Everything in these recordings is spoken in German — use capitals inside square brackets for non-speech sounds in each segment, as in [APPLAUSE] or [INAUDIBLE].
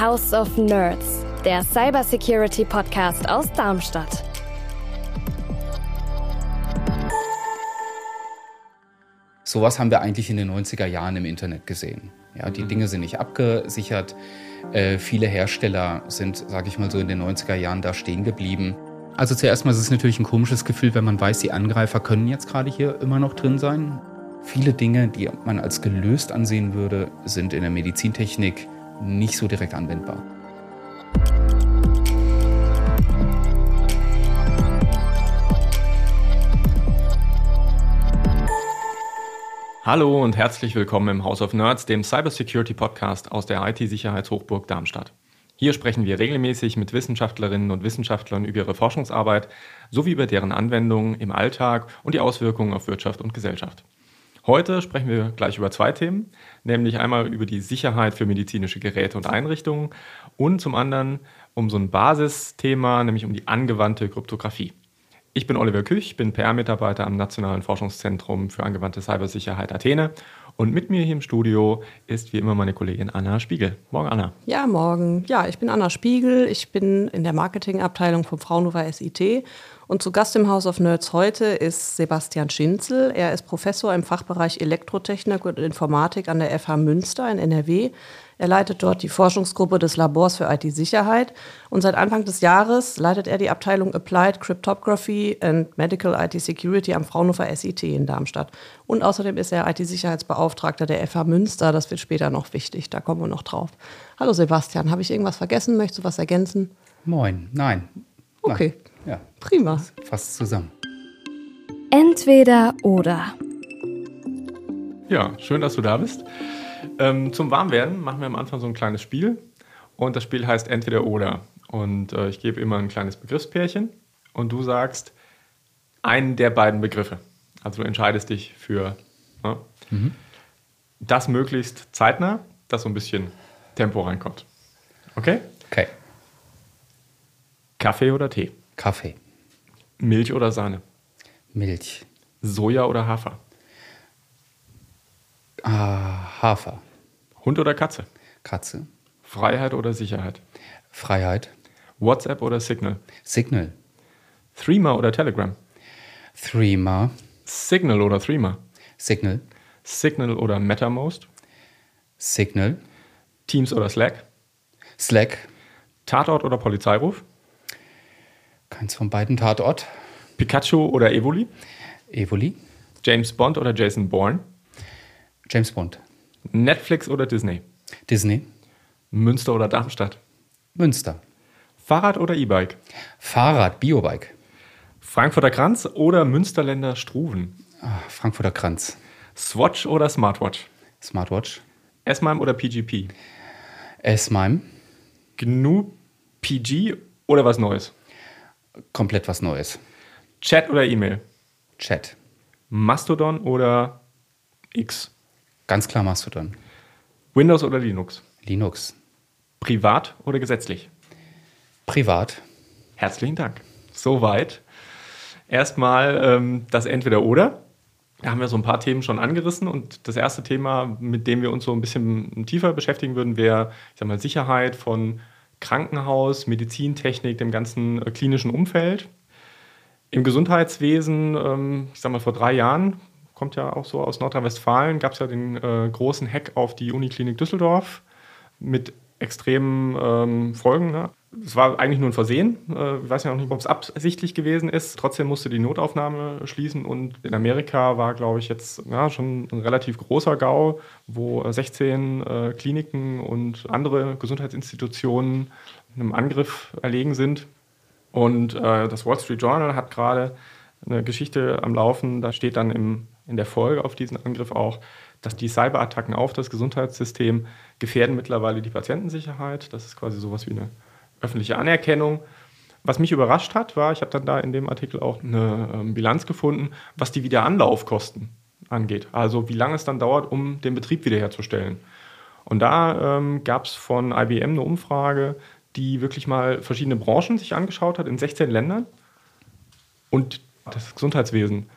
House of Nerds, der Cybersecurity Podcast aus Darmstadt. Sowas haben wir eigentlich in den 90er Jahren im Internet gesehen. Ja, die mhm. Dinge sind nicht abgesichert. Äh, viele Hersteller sind, sage ich mal so, in den 90er Jahren da stehen geblieben. Also zuerst mal ist es natürlich ein komisches Gefühl, wenn man weiß, die Angreifer können jetzt gerade hier immer noch drin sein. Viele Dinge, die man als gelöst ansehen würde, sind in der Medizintechnik nicht so direkt anwendbar. Hallo und herzlich willkommen im House of Nerds, dem Cybersecurity Podcast aus der IT-Sicherheitshochburg Darmstadt. Hier sprechen wir regelmäßig mit Wissenschaftlerinnen und Wissenschaftlern über ihre Forschungsarbeit sowie über deren Anwendungen im Alltag und die Auswirkungen auf Wirtschaft und Gesellschaft. Heute sprechen wir gleich über zwei Themen, nämlich einmal über die Sicherheit für medizinische Geräte und Einrichtungen und zum anderen um so ein Basisthema, nämlich um die angewandte Kryptographie. Ich bin Oliver Küch, bin PR-Mitarbeiter am Nationalen Forschungszentrum für angewandte Cybersicherheit Athene und mit mir hier im Studio ist wie immer meine Kollegin Anna Spiegel. Morgen, Anna. Ja, morgen. Ja, ich bin Anna Spiegel. Ich bin in der Marketingabteilung vom Fraunhofer SIT und zu Gast im House of Nerds heute ist Sebastian Schinzel. Er ist Professor im Fachbereich Elektrotechnik und Informatik an der FH Münster in NRW. Er leitet dort die Forschungsgruppe des Labors für IT-Sicherheit und seit Anfang des Jahres leitet er die Abteilung Applied Cryptography and Medical IT Security am Fraunhofer SIT in Darmstadt. Und außerdem ist er IT-Sicherheitsbeauftragter der FH Münster. Das wird später noch wichtig, da kommen wir noch drauf. Hallo Sebastian, habe ich irgendwas vergessen? Möchtest du was ergänzen? Moin, nein. Okay. Nein. Ja. Prima. Fast zusammen. Entweder oder. Ja, schön, dass du da bist. Ähm, zum Warmwerden machen wir am Anfang so ein kleines Spiel. Und das Spiel heißt Entweder oder. Und äh, ich gebe immer ein kleines Begriffspärchen und du sagst einen der beiden Begriffe. Also du entscheidest dich für ne, mhm. das möglichst zeitnah, dass so ein bisschen Tempo reinkommt. Okay? Okay. Kaffee oder Tee? Kaffee. Milch oder Sahne? Milch. Soja oder Hafer? Ah, Hafer. Hund oder Katze? Katze. Freiheit oder Sicherheit? Freiheit. WhatsApp oder Signal? Signal. Threema oder Telegram? Threema. Signal oder Threema? Signal. Signal oder MetaMost? Signal. Teams oder Slack? Slack. Tatort oder Polizeiruf? Keins von beiden Tatort. Pikachu oder Evoli? Evoli. James Bond oder Jason Bourne? James Bond. Netflix oder Disney? Disney. Münster oder Darmstadt? Münster. Fahrrad oder E-Bike? Fahrrad, Biobike. Frankfurter Kranz oder Münsterländer Struven? Ah, Frankfurter Kranz. Swatch oder Smartwatch? Smartwatch. S-MIME oder PGP? S-MIME. GNU PG oder was Neues? Komplett was Neues. Chat oder E-Mail? Chat. Mastodon oder X? Ganz klar Mastodon. Windows oder Linux? Linux. Privat oder gesetzlich? Privat. Herzlichen Dank. Soweit. Erstmal ähm, das Entweder-Oder. Da haben wir so ein paar Themen schon angerissen und das erste Thema, mit dem wir uns so ein bisschen tiefer beschäftigen würden, wäre, ich sag mal, Sicherheit von Krankenhaus, Medizintechnik, dem ganzen äh, klinischen Umfeld. Im Gesundheitswesen, ähm, ich sag mal vor drei Jahren, kommt ja auch so aus Nordrhein-Westfalen, gab es ja den äh, großen Hack auf die Uniklinik Düsseldorf mit extremen ähm, Folgen. Ne? Es war eigentlich nur ein Versehen. Äh, ich weiß ja noch nicht, ob es absichtlich gewesen ist. Trotzdem musste die Notaufnahme schließen und in Amerika war, glaube ich, jetzt ja, schon ein relativ großer GAU, wo 16 äh, Kliniken und andere Gesundheitsinstitutionen einem Angriff erlegen sind. Und äh, das Wall Street Journal hat gerade eine Geschichte am Laufen. Da steht dann im, in der Folge auf diesen Angriff auch, dass die Cyberattacken auf das Gesundheitssystem gefährden mittlerweile die Patientensicherheit. Das ist quasi sowas wie eine öffentliche Anerkennung. Was mich überrascht hat, war, ich habe dann da in dem Artikel auch eine ähm, Bilanz gefunden, was die Wiederanlaufkosten angeht. Also wie lange es dann dauert, um den Betrieb wiederherzustellen. Und da ähm, gab es von IBM eine Umfrage, die wirklich mal verschiedene Branchen sich angeschaut hat in 16 Ländern. Und das Gesundheitswesen,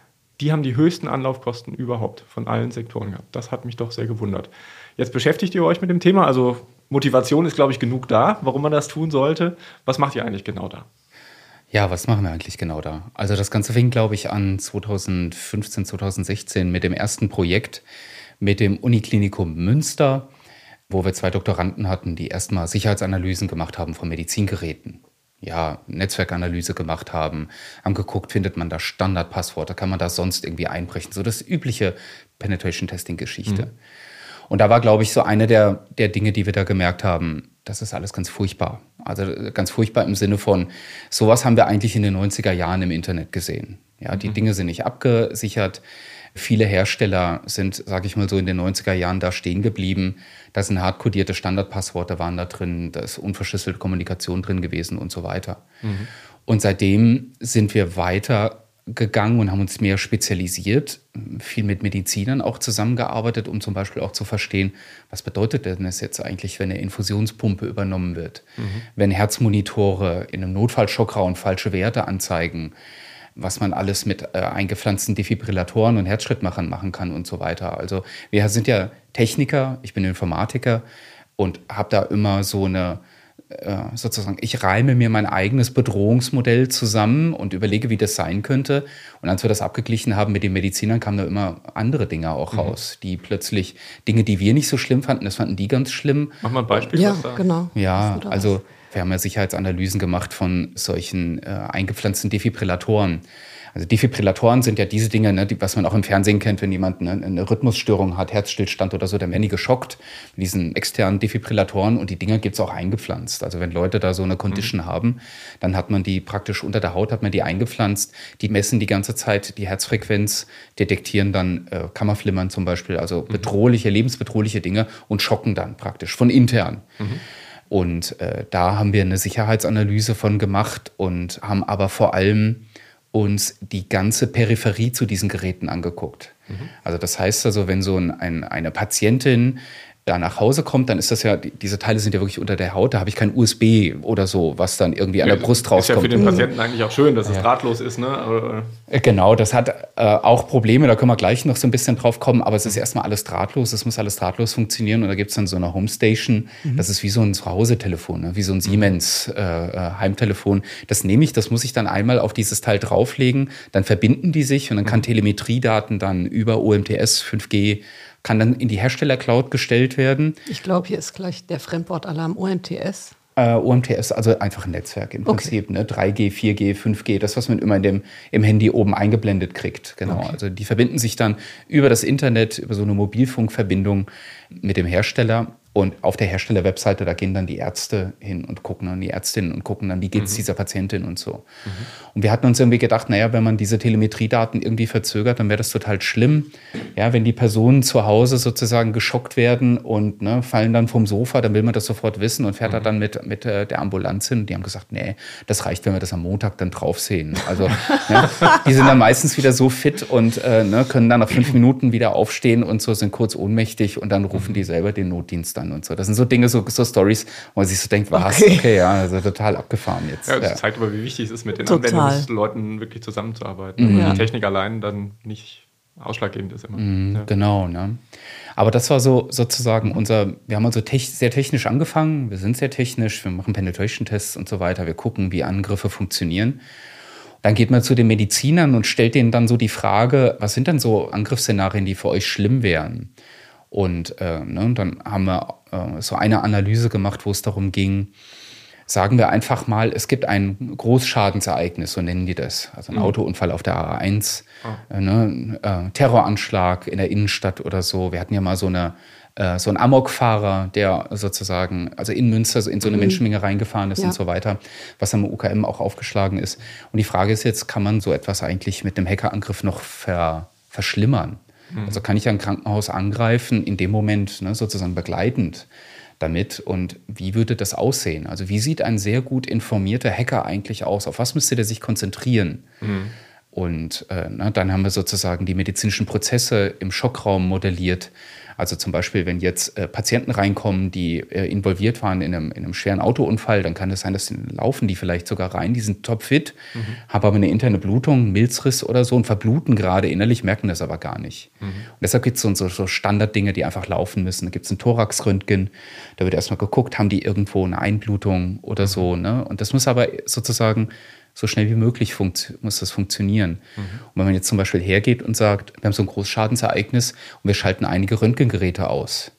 die haben die höchsten Anlaufkosten überhaupt von allen Sektoren gehabt. Das hat mich doch sehr gewundert. Jetzt beschäftigt ihr euch mit dem Thema, also Motivation ist, glaube ich, genug da, warum man das tun sollte. Was macht ihr eigentlich genau da? Ja, was machen wir eigentlich genau da? Also das Ganze fing, glaube ich, an 2015, 2016 mit dem ersten Projekt mit dem Uniklinikum Münster, wo wir zwei Doktoranden hatten, die erstmal Sicherheitsanalysen gemacht haben von Medizingeräten. Ja, Netzwerkanalyse gemacht haben, haben geguckt, findet man da Standardpassworte, kann man da sonst irgendwie einbrechen. So das übliche Penetration-Testing-Geschichte. Mhm. Und da war, glaube ich, so eine der, der Dinge, die wir da gemerkt haben, das ist alles ganz furchtbar. Also ganz furchtbar im Sinne von, sowas haben wir eigentlich in den 90er Jahren im Internet gesehen. Ja, die mhm. Dinge sind nicht abgesichert. Viele Hersteller sind, sage ich mal so, in den 90er Jahren da stehen geblieben. Da sind hardcodierte Standardpassworte waren da drin, da ist unverschlüsselte Kommunikation drin gewesen und so weiter. Mhm. Und seitdem sind wir weiter gegangen und haben uns mehr spezialisiert, viel mit Medizinern auch zusammengearbeitet, um zum Beispiel auch zu verstehen, was bedeutet denn das jetzt eigentlich, wenn eine Infusionspumpe übernommen wird, mhm. wenn Herzmonitore in einem Notfallschockraum falsche Werte anzeigen, was man alles mit äh, eingepflanzten Defibrillatoren und Herzschrittmachern machen kann und so weiter. Also wir sind ja Techniker, ich bin Informatiker und habe da immer so eine äh, sozusagen, ich reime mir mein eigenes Bedrohungsmodell zusammen und überlege, wie das sein könnte. Und als wir das abgeglichen haben mit den Medizinern, kamen da immer andere Dinge auch mhm. raus, die plötzlich Dinge, die wir nicht so schlimm fanden, das fanden die ganz schlimm. Mach mal ein Beispiel. Ja, genau. Ja, also wir haben ja Sicherheitsanalysen gemacht von solchen äh, eingepflanzten Defibrillatoren. Also Defibrillatoren sind ja diese Dinge, ne, die, was man auch im Fernsehen kennt, wenn jemand ne, eine Rhythmusstörung hat, Herzstillstand oder so, dann werden die geschockt mit diesen externen Defibrillatoren und die Dinger gibt's auch eingepflanzt. Also wenn Leute da so eine Condition mhm. haben, dann hat man die praktisch unter der Haut, hat man die eingepflanzt. Die messen die ganze Zeit die Herzfrequenz, detektieren dann äh, Kammerflimmern zum Beispiel, also mhm. bedrohliche, lebensbedrohliche Dinge und schocken dann praktisch von intern. Mhm. Und äh, da haben wir eine Sicherheitsanalyse von gemacht und haben aber vor allem uns die ganze Peripherie zu diesen Geräten angeguckt. Mhm. Also das heißt also, wenn so ein, ein, eine Patientin da nach Hause kommt, dann ist das ja, diese Teile sind ja wirklich unter der Haut, da habe ich kein USB oder so, was dann irgendwie an der Brust rauskommt. Ist ja für den Patienten eigentlich auch schön, dass ja. es drahtlos ist, ne? Aber, äh. Genau, das hat äh, auch Probleme, da können wir gleich noch so ein bisschen drauf kommen, aber es ist erstmal alles drahtlos, es muss alles drahtlos funktionieren und da gibt es dann so eine Homestation, mhm. das ist wie so ein Zuhause-Telefon, ne? wie so ein mhm. Siemens äh, äh, Heimtelefon. Das nehme ich, das muss ich dann einmal auf dieses Teil drauflegen, dann verbinden die sich und dann kann mhm. Telemetriedaten dann über OMTS 5G kann dann in die Hersteller-Cloud gestellt werden. Ich glaube, hier ist gleich der Fremdwortalarm OMTS. Äh, OMTS, also einfach ein Netzwerk im Prinzip, okay. ne? 3G, 4G, 5G, das, was man immer in dem, im Handy oben eingeblendet kriegt. Genau. Okay. Also die verbinden sich dann über das Internet, über so eine Mobilfunkverbindung mit dem Hersteller und auf der Hersteller-Webseite, da gehen dann die Ärzte hin und gucken dann die Ärztinnen und gucken dann, wie geht es mhm. dieser Patientin und so. Mhm. Und wir hatten uns irgendwie gedacht, naja, wenn man diese Telemetriedaten irgendwie verzögert, dann wäre das total schlimm. Ja, wenn die Personen zu Hause sozusagen geschockt werden und ne, fallen dann vom Sofa, dann will man das sofort wissen und fährt mhm. da dann mit, mit äh, der Ambulanz hin. Und die haben gesagt, nee, das reicht, wenn wir das am Montag dann drauf sehen. Also [LAUGHS] ne, die sind dann meistens wieder so fit und äh, ne, können dann nach fünf Minuten wieder aufstehen und so, sind kurz ohnmächtig und dann rufen die selber den Notdienst an und so. Das sind so Dinge, so, so Stories, wo man sich so denkt, was, okay. okay, ja, also total abgefahren jetzt. Ja, das ja. zeigt aber, wie wichtig es ist, mit den total. Anwendungsleuten wirklich zusammenzuarbeiten. Mhm. Die Technik allein dann nicht ausschlaggebend ist immer. Mhm, ja. Genau, ne? Aber das war so sozusagen unser, wir haben also tech, sehr technisch angefangen, wir sind sehr technisch, wir machen Penetration-Tests und so weiter, wir gucken, wie Angriffe funktionieren. Dann geht man zu den Medizinern und stellt denen dann so die Frage, was sind denn so Angriffsszenarien, die für euch schlimm wären? Und äh, ne, dann haben wir äh, so eine Analyse gemacht, wo es darum ging, sagen wir einfach mal, es gibt ein Großschadensereignis, so nennen die das. Also ein mhm. Autounfall auf der A1, oh. äh, ne, äh, Terroranschlag in der Innenstadt oder so. Wir hatten ja mal so eine äh, so ein Amokfahrer, der sozusagen, also in Münster in so eine mhm. Menschenmenge reingefahren ist ja. und so weiter, was am UKM auch aufgeschlagen ist. Und die Frage ist jetzt, kann man so etwas eigentlich mit einem Hackerangriff noch ver, verschlimmern? Mhm. Also kann ich ein Krankenhaus angreifen, in dem Moment ne, sozusagen begleitend damit und wie würde das aussehen? Also wie sieht ein sehr gut informierter Hacker eigentlich aus? Auf was müsste der sich konzentrieren? Mhm. Und äh, na, dann haben wir sozusagen die medizinischen Prozesse im Schockraum modelliert. Also zum Beispiel, wenn jetzt äh, Patienten reinkommen, die äh, involviert waren in einem, in einem, schweren Autounfall, dann kann es sein, dass die laufen die vielleicht sogar rein, die sind topfit, mhm. haben aber eine interne Blutung, Milzriss oder so und verbluten gerade innerlich, merken das aber gar nicht. Mhm. Und deshalb gibt es so, so Standarddinge, die einfach laufen müssen. Da gibt es ein Thoraxröntgen, da wird erstmal geguckt, haben die irgendwo eine Einblutung oder so. Ne? Und das muss aber sozusagen so schnell wie möglich muss das funktionieren. Mhm. Und wenn man jetzt zum Beispiel hergeht und sagt, wir haben so ein großes Schadensereignis und wir schalten einige Röntgengeräte aus,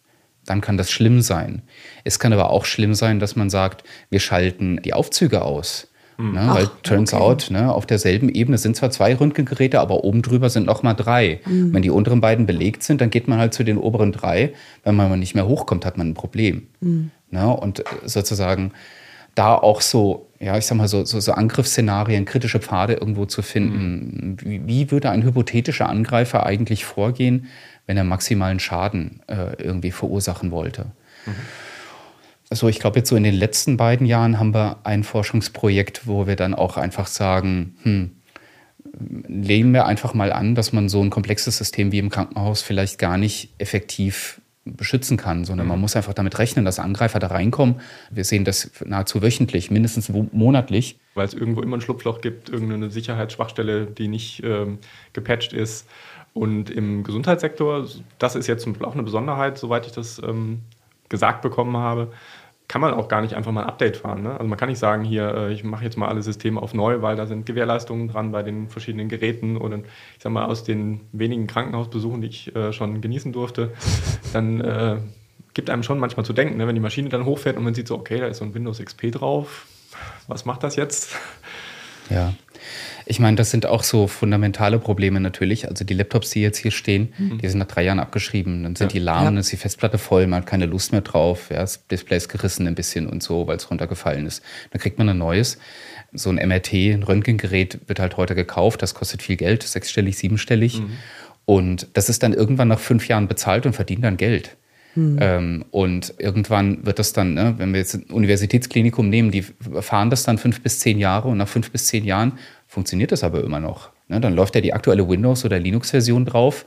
dann kann das schlimm sein. Es kann aber auch schlimm sein, dass man sagt, wir schalten die Aufzüge aus. Mhm. Ne, Ach, weil turns okay. out, ne, auf derselben Ebene sind zwar zwei Röntgengeräte, aber oben drüber sind noch mal drei. Mhm. Wenn die unteren beiden belegt sind, dann geht man halt zu den oberen drei. Wenn man nicht mehr hochkommt, hat man ein Problem. Mhm. Ne, und sozusagen da auch so, ja, ich sag mal, so, so, so Angriffsszenarien, kritische Pfade irgendwo zu finden. Wie, wie, würde ein hypothetischer Angreifer eigentlich vorgehen, wenn er maximalen Schaden äh, irgendwie verursachen wollte? Mhm. Also ich glaube, jetzt so in den letzten beiden Jahren haben wir ein Forschungsprojekt, wo wir dann auch einfach sagen, hm, lehnen wir einfach mal an, dass man so ein komplexes System wie im Krankenhaus vielleicht gar nicht effektiv beschützen kann, sondern man mhm. muss einfach damit rechnen, dass Angreifer da reinkommen. Wir sehen das nahezu wöchentlich, mindestens monatlich. Weil es irgendwo immer ein Schlupfloch gibt, irgendeine Sicherheitsschwachstelle, die nicht ähm, gepatcht ist. Und im Gesundheitssektor, das ist jetzt zum Beispiel auch eine Besonderheit, soweit ich das ähm, gesagt bekommen habe, kann man auch gar nicht einfach mal ein Update fahren. Ne? Also man kann nicht sagen, hier, äh, ich mache jetzt mal alle Systeme auf neu, weil da sind Gewährleistungen dran bei den verschiedenen Geräten oder ich sag mal aus den wenigen Krankenhausbesuchen, die ich äh, schon genießen durfte, [LAUGHS] dann äh, gibt einem schon manchmal zu denken, ne? wenn die Maschine dann hochfährt und man sieht so, okay, da ist so ein Windows XP drauf, was macht das jetzt? Ja, ich meine, das sind auch so fundamentale Probleme natürlich. Also die Laptops, die jetzt hier stehen, mhm. die sind nach drei Jahren abgeschrieben. Dann sind ja. die lahm, dann ist die Festplatte voll, man hat keine Lust mehr drauf. Ja, das Display ist gerissen ein bisschen und so, weil es runtergefallen ist. Dann kriegt man ein neues. So ein MRT, ein Röntgengerät wird halt heute gekauft. Das kostet viel Geld, sechsstellig, siebenstellig. Mhm. Und das ist dann irgendwann nach fünf Jahren bezahlt und verdient dann Geld. Hm. Ähm, und irgendwann wird das dann, ne, wenn wir jetzt ein Universitätsklinikum nehmen, die fahren das dann fünf bis zehn Jahre und nach fünf bis zehn Jahren funktioniert das aber immer noch. Ne? Dann läuft ja die aktuelle Windows- oder Linux-Version drauf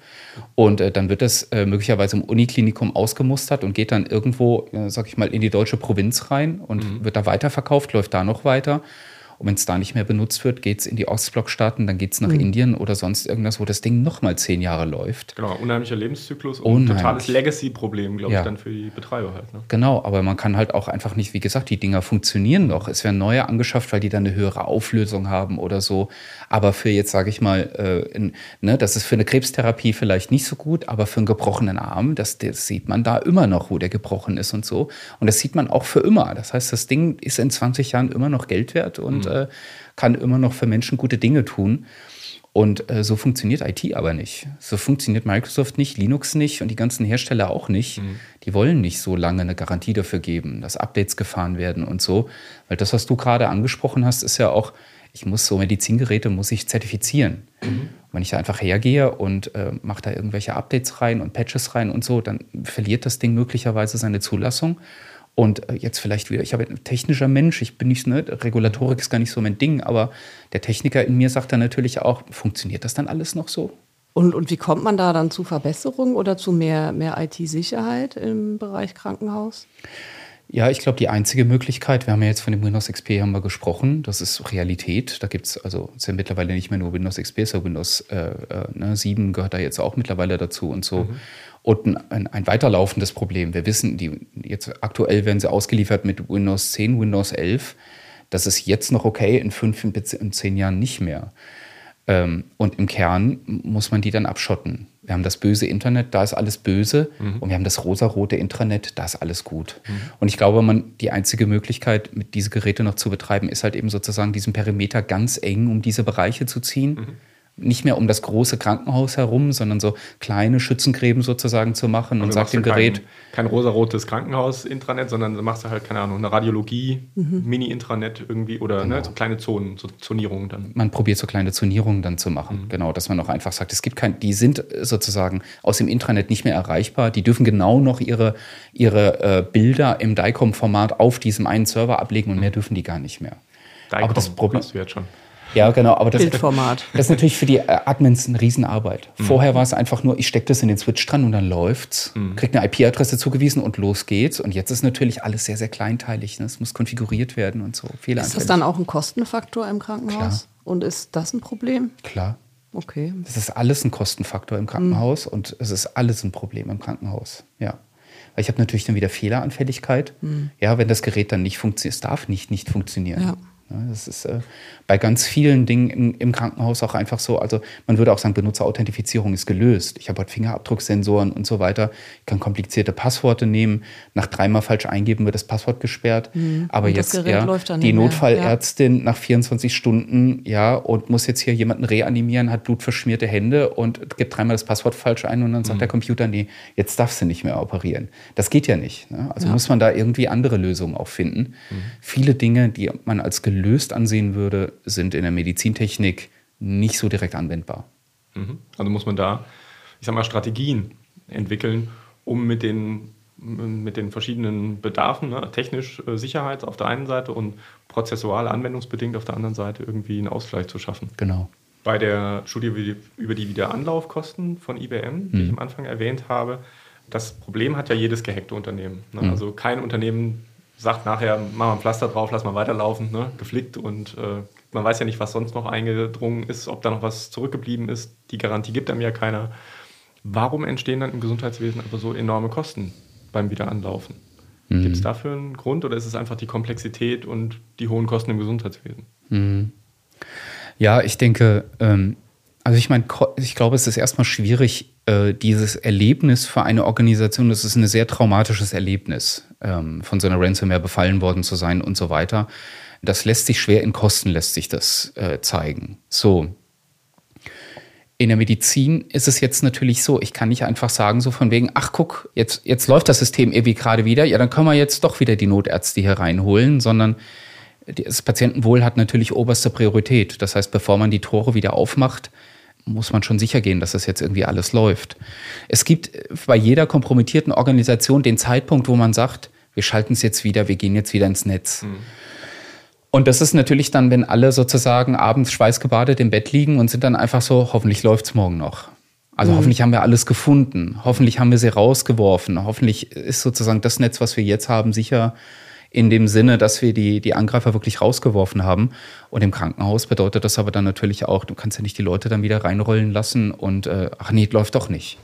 und äh, dann wird das äh, möglicherweise im Uniklinikum ausgemustert und geht dann irgendwo, äh, sag ich mal, in die deutsche Provinz rein und mhm. wird da weiterverkauft, läuft da noch weiter. Und wenn es da nicht mehr benutzt wird, geht es in die Ostblockstaaten, dann geht es nach mhm. Indien oder sonst irgendwas, wo das Ding nochmal zehn Jahre läuft. Genau, unheimlicher Lebenszyklus und Unheimlich. totales Legacy-Problem, glaube ja. ich, dann für die Betreiber halt. Ne? Genau, aber man kann halt auch einfach nicht, wie gesagt, die Dinger funktionieren noch. Es werden neue angeschafft, weil die dann eine höhere Auflösung haben oder so. Aber für jetzt, sage ich mal, äh, in, ne, das ist für eine Krebstherapie vielleicht nicht so gut, aber für einen gebrochenen Arm, das, das sieht man da immer noch, wo der gebrochen ist und so. Und das sieht man auch für immer. Das heißt, das Ding ist in 20 Jahren immer noch Geld wert und mhm. äh, kann immer noch für Menschen gute Dinge tun. Und äh, so funktioniert IT aber nicht. So funktioniert Microsoft nicht, Linux nicht und die ganzen Hersteller auch nicht. Mhm. Die wollen nicht so lange eine Garantie dafür geben, dass Updates gefahren werden und so. Weil das, was du gerade angesprochen hast, ist ja auch, ich muss so Medizingeräte muss ich zertifizieren. Mhm. Wenn ich da einfach hergehe und äh, mache da irgendwelche Updates rein und Patches rein und so, dann verliert das Ding möglicherweise seine Zulassung. Und äh, jetzt vielleicht wieder, ich habe ein technischer Mensch, ich bin nicht, ne, Regulatorik ist gar nicht so mein Ding, aber der Techniker in mir sagt dann natürlich auch, funktioniert das dann alles noch so? Und, und wie kommt man da dann zu Verbesserungen oder zu mehr, mehr IT-Sicherheit im Bereich Krankenhaus? Ja, ich glaube, die einzige Möglichkeit, wir haben ja jetzt von dem Windows XP haben wir gesprochen, das ist Realität. Da gibt es, also ist ja mittlerweile nicht mehr nur Windows XP, sondern Windows äh, äh, ne, 7 gehört da jetzt auch mittlerweile dazu und so. Mhm. Und ein, ein, weiterlaufendes Problem. Wir wissen, die, jetzt aktuell werden sie ausgeliefert mit Windows 10, Windows 11. Das ist jetzt noch okay, in fünf, in zehn Jahren nicht mehr. Ähm, und im Kern muss man die dann abschotten. Wir haben das böse Internet, da ist alles böse. Mhm. Und wir haben das rosarote Intranet, da ist alles gut. Mhm. Und ich glaube, man, die einzige Möglichkeit, mit diese Geräte noch zu betreiben, ist halt eben sozusagen diesen Perimeter ganz eng um diese Bereiche zu ziehen. Nicht mehr um das große Krankenhaus herum, sondern so kleine Schützengräben sozusagen zu machen und, und sagt dem Gerät. Kein, kein rosarotes Krankenhaus-Intranet, sondern du machst du halt, keine Ahnung, eine Radiologie, mhm. Mini-Intranet irgendwie oder ne, genau. ne, so kleine Zonen, so Zonierungen dann. Man probiert so kleine Zonierungen dann zu machen. Mhm. Genau, dass man auch einfach sagt, es gibt kein, die sind sozusagen aus dem Intranet nicht mehr erreichbar. Die dürfen genau noch ihre, ihre äh, Bilder im DICOM-Format auf diesem einen Server ablegen und mhm. mehr dürfen die gar nicht mehr. DICOM, Aber das Problem. Hast du jetzt schon. Ja, genau. Aber das, Bildformat. das ist natürlich für die äh, Admins eine Riesenarbeit. Vorher war es einfach nur, ich stecke das in den Switch dran und dann läuft's, kriegt eine IP-Adresse zugewiesen und los geht's. Und jetzt ist natürlich alles sehr, sehr kleinteilig. Ne? Es muss konfiguriert werden und so. Ist das dann auch ein Kostenfaktor im Krankenhaus? Klar. Und ist das ein Problem? Klar. Okay. Das ist alles ein Kostenfaktor im Krankenhaus und es ist alles ein Problem im Krankenhaus. Ja. Weil ich habe natürlich dann wieder Fehleranfälligkeit. Ja, wenn das Gerät dann nicht funktioniert, es darf nicht nicht funktionieren. Ja. Ja, das ist äh, bei ganz vielen Dingen im, im Krankenhaus auch einfach so. Also man würde auch sagen, Benutzerauthentifizierung ist gelöst. Ich habe halt Fingerabdrucksensoren und so weiter. Ich kann komplizierte Passworte nehmen. Nach dreimal falsch eingeben wird das Passwort gesperrt. Aber Und jetzt ja, läuft dann die. Notfallärztin nach 24 Stunden ja und muss jetzt hier jemanden reanimieren, hat blutverschmierte Hände und gibt dreimal das Passwort falsch ein und dann sagt der Computer, nee, jetzt darfst du nicht mehr operieren. Das geht ja nicht. Ne? Also Ja. muss man da irgendwie andere Lösungen auch finden. Viele Dinge, die man als gelöst ansehen würde, sind in der Medizintechnik nicht so direkt anwendbar. Mhm. Also muss man da, ich sag mal, Strategien entwickeln, um mit den, mit den verschiedenen Bedarfen, ne, technisch äh, Sicherheit auf der einen Seite und prozessual anwendungsbedingt auf der anderen Seite irgendwie einen Ausgleich zu schaffen. Genau. Bei der Studie über die- Wiederanlaufkosten von IBM, die ich am Anfang erwähnt habe, das Problem hat ja jedes gehackte Unternehmen. Ne? Also kein Unternehmen sagt nachher, mach mal ein Pflaster drauf, lass mal weiterlaufen, ne? geflickt und äh, man weiß ja nicht, was sonst noch eingedrungen ist, ob da noch was zurückgeblieben ist. Die Garantie gibt einem ja keiner. Warum entstehen dann im Gesundheitswesen aber so enorme Kosten beim Wiederanlaufen? Gibt es dafür einen Grund oder ist es einfach die Komplexität und die hohen Kosten im Gesundheitswesen? Ja, ich denke, ähm, also ich meine, ich glaube, es ist erstmal schwierig, äh, dieses Erlebnis für eine Organisation, das ist ein sehr traumatisches Erlebnis, ähm, von so einer Ransomware befallen worden zu sein und so weiter. Das lässt sich schwer in Kosten, lässt sich das äh, zeigen. So. In der Medizin ist es jetzt natürlich so, ich kann nicht einfach sagen, so von wegen, ach guck, jetzt, jetzt läuft das System irgendwie gerade wieder, ja, dann können wir jetzt doch wieder die Notärzte hier reinholen, sondern das Patientenwohl hat natürlich oberste Priorität. Das heißt, bevor man die Tore wieder aufmacht, muss man schon sicher gehen, dass das jetzt irgendwie alles läuft. Es gibt bei jeder kompromittierten Organisation den Zeitpunkt, wo man sagt, wir schalten es jetzt wieder, wir gehen jetzt wieder ins Netz. Und das ist natürlich dann, wenn alle sozusagen abends schweißgebadet im Bett liegen und sind dann einfach so, hoffentlich läuft's morgen noch. Also hoffentlich haben wir alles gefunden. Hoffentlich haben wir sie rausgeworfen. Hoffentlich ist sozusagen das Netz, was wir jetzt haben, sicher in dem Sinne, dass wir die, die Angreifer wirklich rausgeworfen haben. Und im Krankenhaus bedeutet das aber dann natürlich auch, du kannst ja nicht die Leute dann wieder reinrollen lassen und äh, ach nee, läuft doch nicht.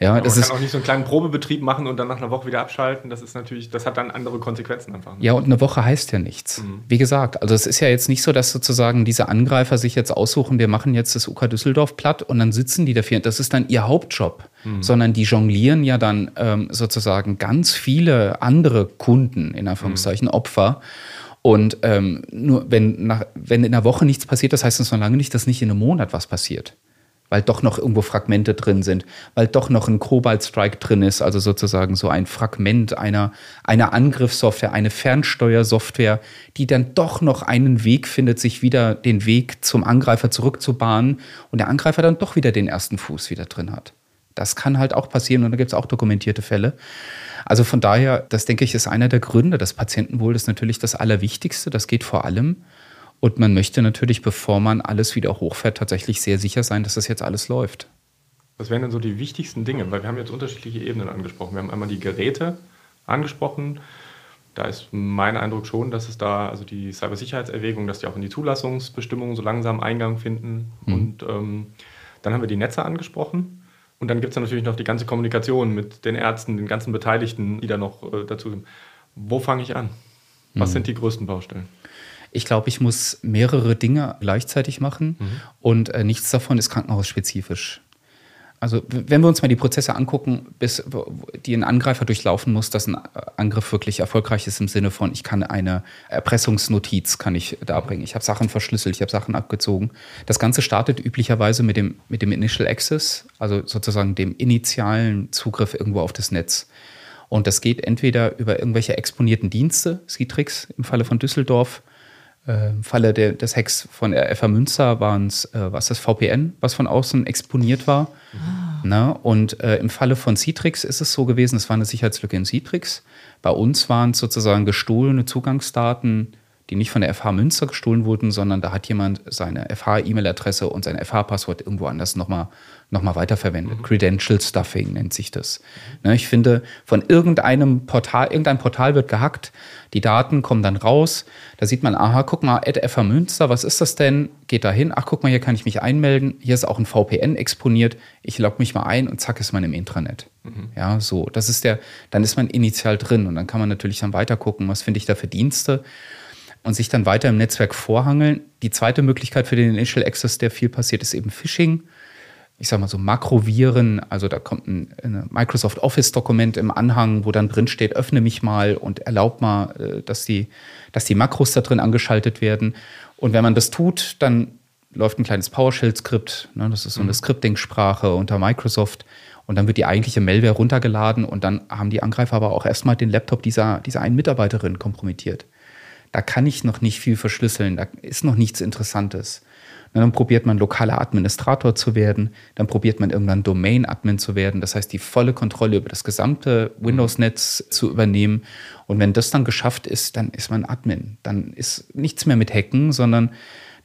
Ja, das man ist, kann auch nicht so einen kleinen Probebetrieb machen und dann nach einer Woche wieder abschalten. Das ist natürlich, das hat dann andere Konsequenzen einfach. ne? Ja, und eine Woche heißt ja nichts. Wie gesagt, also es ist ja jetzt nicht so, dass sozusagen diese Angreifer sich jetzt aussuchen, wir machen jetzt das UK Düsseldorf platt und dann sitzen die dafür. Das ist dann ihr Hauptjob. Sondern die jonglieren ja dann ähm, sozusagen ganz viele andere Kunden, in Anführungszeichen Opfer. Und ähm, nur wenn, nach, wenn in einer Woche nichts passiert, das heißt es noch lange nicht, dass nicht in einem Monat was passiert. Weil doch noch irgendwo Fragmente drin sind, weil doch noch ein Cobalt-Strike drin ist, also sozusagen so ein Fragment einer, einer Angriffssoftware, eine Fernsteuersoftware, die dann doch noch einen Weg findet, sich wieder den Weg zum Angreifer zurückzubahnen und der Angreifer dann doch wieder den ersten Fuß wieder drin hat. Das kann halt auch passieren und da gibt es auch dokumentierte Fälle. Also von daher, das denke ich, ist einer der Gründe. Das Patientenwohl ist natürlich das Allerwichtigste. Das geht vor allem. Und man möchte natürlich, bevor man alles wieder hochfährt, tatsächlich sehr sicher sein, dass das jetzt alles läuft. Was wären denn so die wichtigsten Dinge? Weil wir haben jetzt unterschiedliche Ebenen angesprochen. Wir haben einmal die Geräte angesprochen. Da ist mein Eindruck schon, dass es da, also die Cybersicherheitserwägungen, dass die auch in die Zulassungsbestimmungen so langsam Eingang finden. Und ähm, dann haben wir die Netze angesprochen. Und dann gibt es natürlich noch die ganze Kommunikation mit den Ärzten, den ganzen Beteiligten, die da noch äh, dazu sind. Wo fange ich an? Was sind die größten Baustellen? Ich glaube, ich muss mehrere Dinge gleichzeitig machen und äh, nichts davon ist krankenhausspezifisch. Also wenn wir uns mal die Prozesse angucken, bis, die ein Angreifer durchlaufen muss, dass ein äh, Angriff wirklich erfolgreich ist im Sinne von, ich kann eine Erpressungsnotiz kann ich darbringen. Ich habe Sachen verschlüsselt, ich habe Sachen abgezogen. Das Ganze startet üblicherweise mit dem, mit dem Initial Access, also sozusagen dem initialen Zugriff irgendwo auf das Netz. Und das geht entweder über irgendwelche exponierten Dienste, Citrix im Falle von Düsseldorf, Im Falle der, des Hacks von RFA Münster waren es, äh, was das VPN, was von außen exponiert war. Na, und äh, im Falle von Citrix ist es so gewesen, es war eine Sicherheitslücke in Citrix. Bei uns waren es sozusagen gestohlene Zugangsdaten die nicht von der FH Münster gestohlen wurden, sondern da hat jemand seine FH-E-Mail-Adresse und sein FH-Passwort irgendwo anders nochmal noch mal weiterverwendet. Mhm. Credential Stuffing nennt sich das. Ne, ich finde, von irgendeinem Portal, irgendein Portal wird gehackt, die Daten kommen dann raus, da sieht man, aha, guck mal, at FH Münster, was ist das denn? Geht da hin, ach, guck mal, hier kann ich mich einmelden, hier ist auch ein VPN exponiert, ich logge mich mal ein und zack ist man im Intranet. Mhm. Ja, so, das ist der, dann ist man initial drin und dann kann man natürlich dann weiter gucken, was finde ich da für Dienste und sich dann weiter im Netzwerk vorhangeln. Die zweite Möglichkeit für den Initial Access, der viel passiert, ist eben Phishing. Ich sage mal so Makroviren, also da kommt ein, ein Microsoft Office-Dokument im Anhang, wo dann drin steht, öffne mich mal und erlaub mal, äh, dass die, dass die Makros da drin angeschaltet werden. Und wenn man das tut, dann läuft ein kleines PowerShell-Skript, ne, das ist so eine mhm. Scripting-Sprache unter Microsoft. Und dann wird die eigentliche Malware runtergeladen und dann haben die Angreifer aber auch erstmal den Laptop dieser, dieser einen Mitarbeiterin kompromittiert da kann ich noch nicht viel verschlüsseln, da ist noch nichts Interessantes. dann probiert man lokaler Administrator zu werden, dann probiert man irgendwann Domain-Admin zu werden, das heißt die volle Kontrolle über das gesamte Windows-Netz zu übernehmen. Und wenn das dann geschafft ist, dann ist man Admin. Dann ist nichts mehr mit Hacken, sondern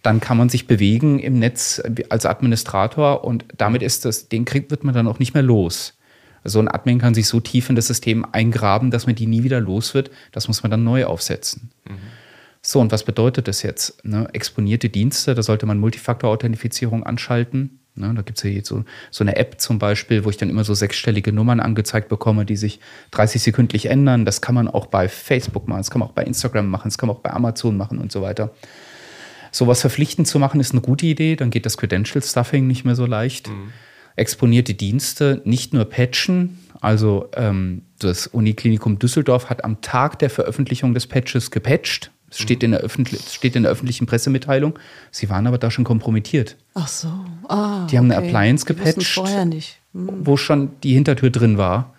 dann kann man sich bewegen im Netz als Administrator und damit ist das, den Krieg wird man dann auch nicht mehr los. So ein Admin kann sich so tief in das System eingraben, dass man die nie wieder los wird. Das muss man dann neu aufsetzen. Mhm. So, und was bedeutet das jetzt? Ne? Exponierte Dienste, da sollte man Multifaktor-Authentifizierung anschalten. Ne? Da gibt es ja jetzt so, so eine App zum Beispiel, wo ich dann immer so sechsstellige Nummern angezeigt bekomme, die sich 30 sekündlich ändern. Das kann man auch bei Facebook machen, das kann man auch bei Instagram machen, das kann man auch bei Amazon machen und so weiter. Sowas verpflichtend zu machen, ist eine gute Idee, dann geht das Credential Stuffing nicht mehr so leicht. Mhm. Exponierte Dienste nicht nur patchen, also ähm, das Uniklinikum Düsseldorf hat am Tag der Veröffentlichung des Patches gepatcht, es steht in, der steht in der öffentlichen Pressemitteilung. Sie waren aber da schon kompromittiert. Ach so. Ah, die haben okay. eine Appliance gepatcht, vorher nicht. Hm. wo schon die Hintertür drin war.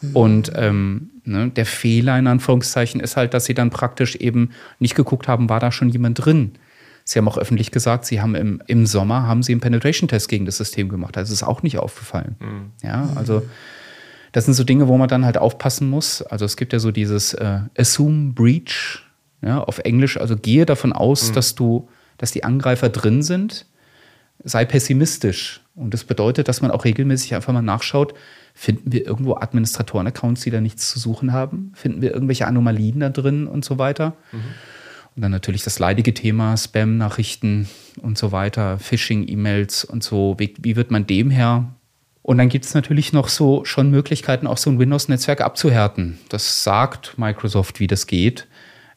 Hm. Und ähm, ne, der Fehler in Anführungszeichen ist halt, dass sie dann praktisch eben nicht geguckt haben, war da schon jemand drin. Sie haben auch öffentlich gesagt, sie haben im, im Sommer haben sie einen Penetration-Test gegen das System gemacht. Das ist auch nicht aufgefallen. Mhm. Ja, also das sind so Dinge, wo man dann halt aufpassen muss. Also es gibt ja so dieses äh, Assume Breach, ja, auf Englisch, also gehe davon aus, mhm. dass du, dass die Angreifer drin sind, sei pessimistisch. Und das bedeutet, dass man auch regelmäßig einfach mal nachschaut, finden wir irgendwo Administratoren-Accounts, die da nichts zu suchen haben? Finden wir irgendwelche Anomalien da drin und so weiter? Mhm. Und dann natürlich das leidige Thema Spam-Nachrichten und so weiter, Phishing-E-Mails und so. Wie, wie, wird man dem her? Und dann gibt es natürlich noch so schon Möglichkeiten, auch so ein Windows-Netzwerk abzuhärten. Das sagt Microsoft, wie das geht.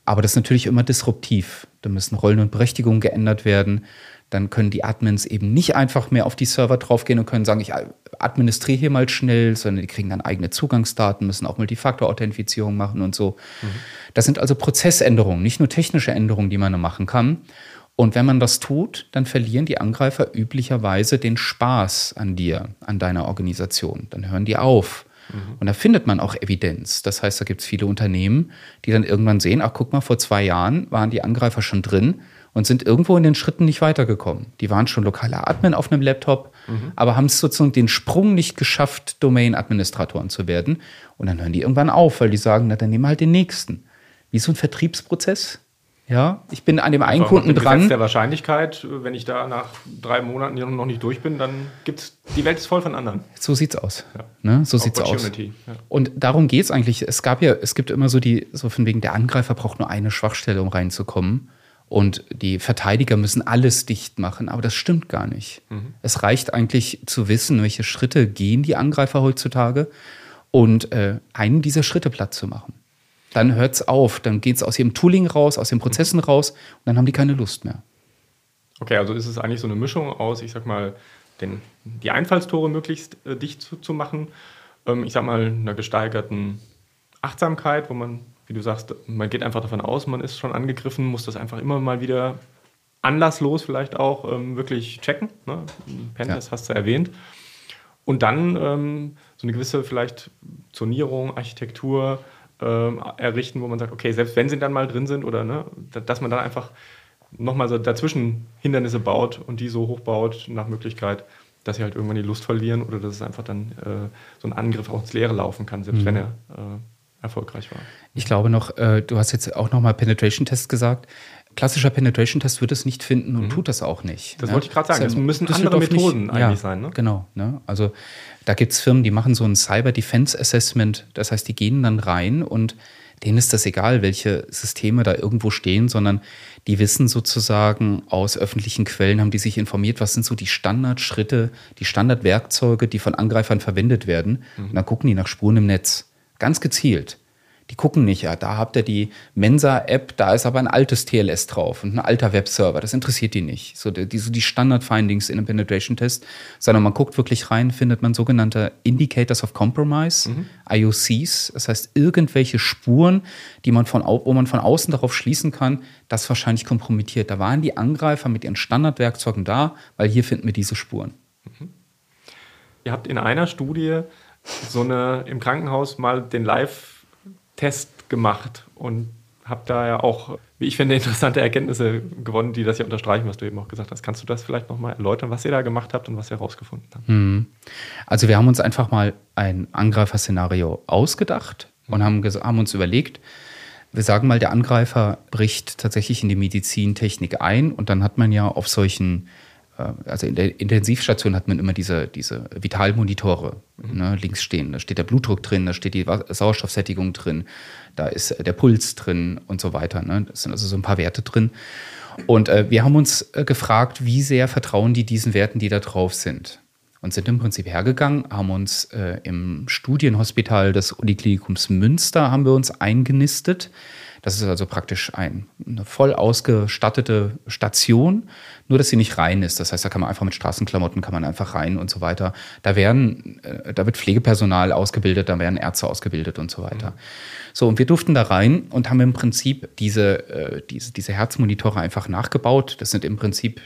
Aber das ist natürlich immer disruptiv. Da müssen Rollen und Berechtigungen geändert werden. Dann können die Admins eben nicht einfach mehr auf die Server draufgehen und können sagen, ich administriere hier mal schnell, sondern die kriegen dann eigene Zugangsdaten, müssen auch Multifaktor-Authentifizierung machen und so. Mhm. Das sind also Prozessänderungen, nicht nur technische Änderungen, die man machen kann. Und wenn man das tut, dann verlieren die Angreifer üblicherweise den Spaß an dir, an deiner Organisation. Dann hören die auf. Mhm. Und da findet man auch Evidenz. Das heißt, da gibt es viele Unternehmen, die dann irgendwann sehen, ach guck mal, vor zwei Jahren waren die Angreifer schon drin und sind irgendwo in den Schritten nicht weitergekommen. Die waren schon lokaler Admin auf einem Laptop, mhm. aber haben es sozusagen den Sprung nicht geschafft, Domain-Administratoren zu werden. Und dann hören die irgendwann auf, weil die sagen, na dann nehmen wir halt den nächsten. Wie so ein Vertriebsprozess. Ja, ich bin an dem einen Aber Kunden dran. Gesetz der Wahrscheinlichkeit, wenn ich da nach drei Monaten noch nicht durch bin, dann gibt's die Welt ist voll von anderen. So sieht's aus. Ja. Ne? So sieht's aus. Ja. Und darum geht's eigentlich. Es gab ja, es gibt immer so die, so von wegen der Angreifer braucht nur eine Schwachstelle, um reinzukommen. Und die Verteidiger müssen alles dicht machen, aber das stimmt gar nicht. Mhm. Es reicht eigentlich zu wissen, welche Schritte gehen die Angreifer heutzutage und äh, einen dieser Schritte platt zu machen dann hört es auf. Dann geht es aus ihrem Tooling raus, aus den Prozessen raus und dann haben die keine Lust mehr. Okay, also ist es eigentlich so eine Mischung aus, ich sag mal, den, die Einfallstore möglichst äh, dicht zu, zu machen, ähm, ich sag mal, einer gesteigerten Achtsamkeit, wo man, wie du sagst, man geht einfach davon aus, man ist schon angegriffen, muss das einfach immer mal wieder anlasslos vielleicht auch ähm, wirklich checken. Ne? Pentest ja. hast du erwähnt. Und dann ähm, so eine gewisse vielleicht Zonierung, Architektur, ähm, errichten, wo man sagt, okay, selbst wenn sie dann mal drin sind oder ne, dass man dann einfach nochmal so dazwischen Hindernisse baut und die so hochbaut nach Möglichkeit, dass sie halt irgendwann die Lust verlieren oder dass es einfach dann äh, so ein Angriff auch ins Leere laufen kann, selbst mhm. wenn er äh, erfolgreich war. Ich glaube noch, äh, du hast jetzt auch nochmal Penetration-Test gesagt. Klassischer Penetration-Test wird es nicht finden und mhm. tut das auch nicht. Das ne? wollte ich gerade sagen. Es müssen andere Methoden nicht, eigentlich ja, sein. Ne? Genau. Ne? Also da gibt es Firmen, die machen so ein Cyber Defense Assessment. Das heißt, die gehen dann rein und denen ist das egal, welche Systeme da irgendwo stehen, sondern die wissen sozusagen aus öffentlichen Quellen, haben die sich informiert, was sind so die Standardschritte, die Standardwerkzeuge, die von Angreifern verwendet werden. Mhm. Und dann gucken die nach Spuren im Netz. Ganz gezielt. Die gucken nicht, ja, da habt ihr die Mensa-App, da ist aber ein altes TLS drauf und ein alter Webserver. Das interessiert die nicht. So die, so die Standard-Findings in einem Penetration-Test, sondern man guckt wirklich rein, findet man sogenannte Indicators of Compromise, mhm. IOCs. Das heißt, irgendwelche Spuren, die man von, wo man von außen darauf schließen kann, das wahrscheinlich kompromittiert. Da waren die Angreifer mit ihren Standardwerkzeugen da, weil hier finden wir diese Spuren. Mhm. Ihr habt in einer Studie so eine im Krankenhaus mal den Live- Test gemacht und habe da ja auch, wie ich finde, [LAUGHS] interessante Erkenntnisse gewonnen, die das ja unterstreichen, was du eben auch gesagt hast. Kannst du das vielleicht nochmal erläutern, was ihr da gemacht habt und was ihr herausgefunden habt? Hm. Also wir haben uns einfach mal ein Angreiferszenario ausgedacht und haben, haben uns überlegt, wir sagen mal, der Angreifer bricht tatsächlich in die Medizintechnik ein und dann hat man ja auf solchen also in der Intensivstation hat man immer diese, diese Vitalmonitore mhm. ne, links stehen. Da steht der Blutdruck drin, da steht die Sauerstoffsättigung drin, da ist der Puls drin und so weiter. Ne? Das sind also so ein paar Werte drin. Und äh, wir haben uns äh, gefragt, wie sehr vertrauen die diesen Werten, die da drauf sind. Und sind im Prinzip hergegangen, haben uns äh, im Studienhospital des Uniklinikums Münster haben wir uns eingenistet das ist also praktisch ein, eine voll ausgestattete Station, nur dass sie nicht rein ist. Das heißt, da kann man einfach mit Straßenklamotten kann man einfach rein und so weiter. Da werden, äh, da wird Pflegepersonal ausgebildet, da werden Ärzte ausgebildet und so weiter. Mhm. So, und wir durften da rein und haben im Prinzip diese, äh, diese, diese Herzmonitore einfach nachgebaut. Das sind im Prinzip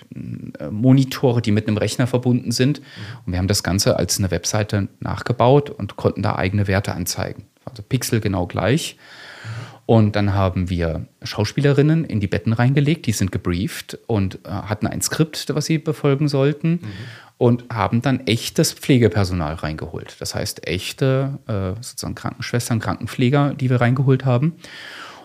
äh, Monitore, die mit einem Rechner verbunden sind. Mhm. Und wir haben das Ganze als eine Webseite nachgebaut und konnten da eigene Werte anzeigen. Also Pixel genau gleich. Und dann haben wir Schauspielerinnen in die Betten reingelegt, die sind gebrieft und äh, hatten ein Skript, was sie befolgen sollten. Mhm. Und haben dann echtes Pflegepersonal reingeholt. Das heißt, echte äh, sozusagen Krankenschwestern, Krankenpfleger, die wir reingeholt haben.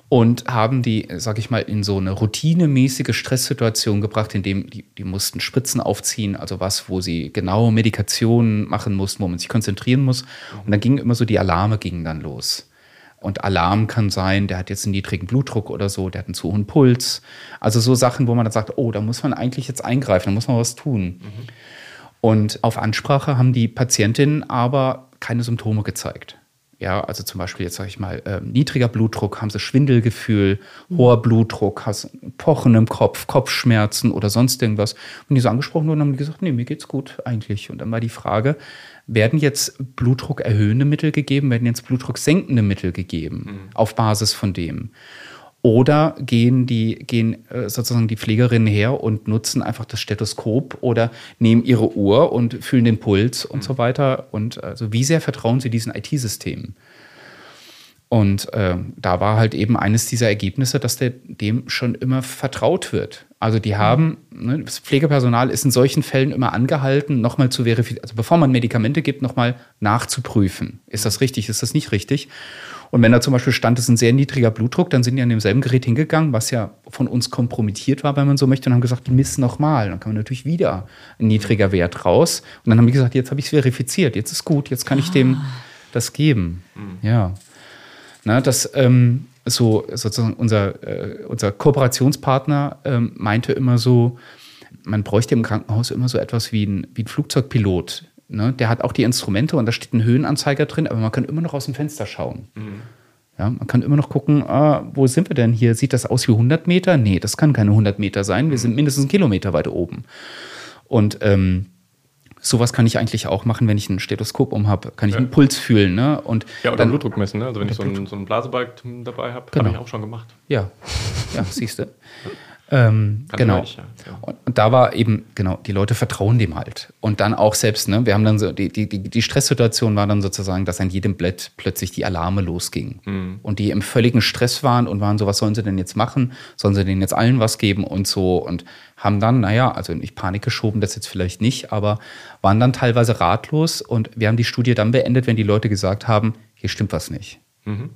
Und haben die, sag ich mal, in so eine routinemäßige Stresssituation gebracht, in dem die, die mussten Spritzen aufziehen, also was, wo sie genaue Medikationen machen mussten, wo man sich konzentrieren muss. Und dann gingen immer so die Alarme gingen dann los. Und Alarm kann sein, der hat jetzt einen niedrigen Blutdruck oder so, der hat einen zu hohen Puls. Also so Sachen, wo man dann sagt, oh, da muss man eigentlich jetzt eingreifen, da muss man was tun. Mhm. Und auf Ansprache haben die Patientinnen aber keine Symptome gezeigt. Ja, also zum Beispiel jetzt sage ich mal, äh, niedriger Blutdruck, haben sie Schwindelgefühl, mhm. hoher Blutdruck, hast Pochen im Kopf, Kopfschmerzen oder sonst irgendwas. Und die so angesprochen wurden, haben die gesagt, nee, mir geht's gut eigentlich. Und dann war die Frage, werden jetzt Blutdruck erhöhende Mittel gegeben, werden jetzt Blutdruck senkende Mittel gegeben mhm. auf Basis von dem? Oder gehen die, gehen äh, sozusagen die Pflegerinnen her und nutzen einfach das Stethoskop oder nehmen ihre Uhr und fühlen den Puls und mhm. so weiter? Und also wie sehr vertrauen sie diesen IT-Systemen? Und äh, da war halt eben eines dieser Ergebnisse, dass der, dem schon immer vertraut wird. Also die haben, ne, das Pflegepersonal ist in solchen Fällen immer angehalten, nochmal zu verifizieren, also bevor man Medikamente gibt, nochmal nachzuprüfen. Ist das richtig, ist das nicht richtig? Und wenn da zum Beispiel stand, es ist ein sehr niedriger Blutdruck, dann sind die an demselben Gerät hingegangen, was ja von uns kompromittiert war, wenn man so möchte, und haben gesagt, miss nochmal. Dann kann man natürlich wieder ein niedriger Wert raus. Und dann haben die gesagt, jetzt habe ich es verifiziert, jetzt ist gut, jetzt kann ich dem das geben. Mhm. Ja. Na, das ähm, so sozusagen unser, äh, unser Kooperationspartner ähm, meinte immer so, man bräuchte im Krankenhaus immer so etwas wie ein, wie ein Flugzeugpilot. Ne? Der hat auch die Instrumente und da steht ein Höhenanzeiger drin, aber man kann immer noch aus dem Fenster schauen. Mhm. Ja, man kann immer noch gucken, ah, wo sind wir denn hier? Sieht das aus wie 100 Meter? Nee, das kann keine 100 Meter sein. Wir sind mindestens einen Kilometer weit oben. Und ähm, sowas kann ich eigentlich auch machen, wenn ich ein Stethoskop um habe. Kann ich ja. einen Puls fühlen. Ne? Und ja, oder dann, Blutdruck messen. Ne? Also wenn ich so einen, so einen Blasebalg dabei habe, genau. habe ich auch schon gemacht. Ja, ja siehst du. Ähm, genau. Ich, ja. Und, und, da war eben, genau, die Leute vertrauen dem halt. Und dann auch selbst, ne, wir haben dann so, die, die, die Stresssituation war dann sozusagen, dass an jedem Blatt plötzlich die Alarme losgingen. Mhm. Und die im völligen Stress waren und waren so, was sollen sie denn jetzt machen? Sollen sie denen jetzt allen was geben und so? Und haben dann, naja, also nicht Panik geschoben, das jetzt vielleicht nicht, aber waren dann teilweise ratlos. Und wir haben die Studie dann beendet, wenn die Leute gesagt haben, hier stimmt was nicht. Mhm.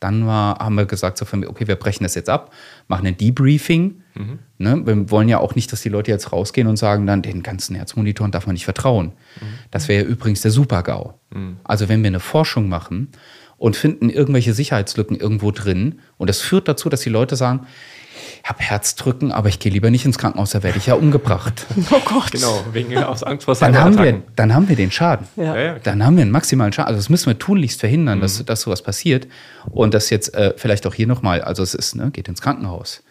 Dann war, haben wir gesagt, so, okay, wir brechen das jetzt ab, machen ein Debriefing. Mhm. Ne? Wir wollen ja auch nicht, dass die Leute jetzt rausgehen und sagen, dann den ganzen Herzmonitoren darf man nicht vertrauen. Mhm. Das wäre ja übrigens der Super-GAU. Mhm. Also wenn wir eine Forschung machen und finden irgendwelche Sicherheitslücken irgendwo drin und das führt dazu, dass die Leute sagen, ich habe Herzdrücken, aber ich gehe lieber nicht ins Krankenhaus, da werde ich ja umgebracht. [LAUGHS] Oh Gott. Genau, wegen [LAUGHS] aus Angst vor dann haben wir, Dann haben wir den Schaden. Ja. Ja, ja, dann haben wir einen maximalen Schaden. Also das müssen wir tunlichst verhindern, mhm. dass, dass sowas passiert. Und das jetzt äh, vielleicht auch hier nochmal, also es ist, ne, geht ins Krankenhaus.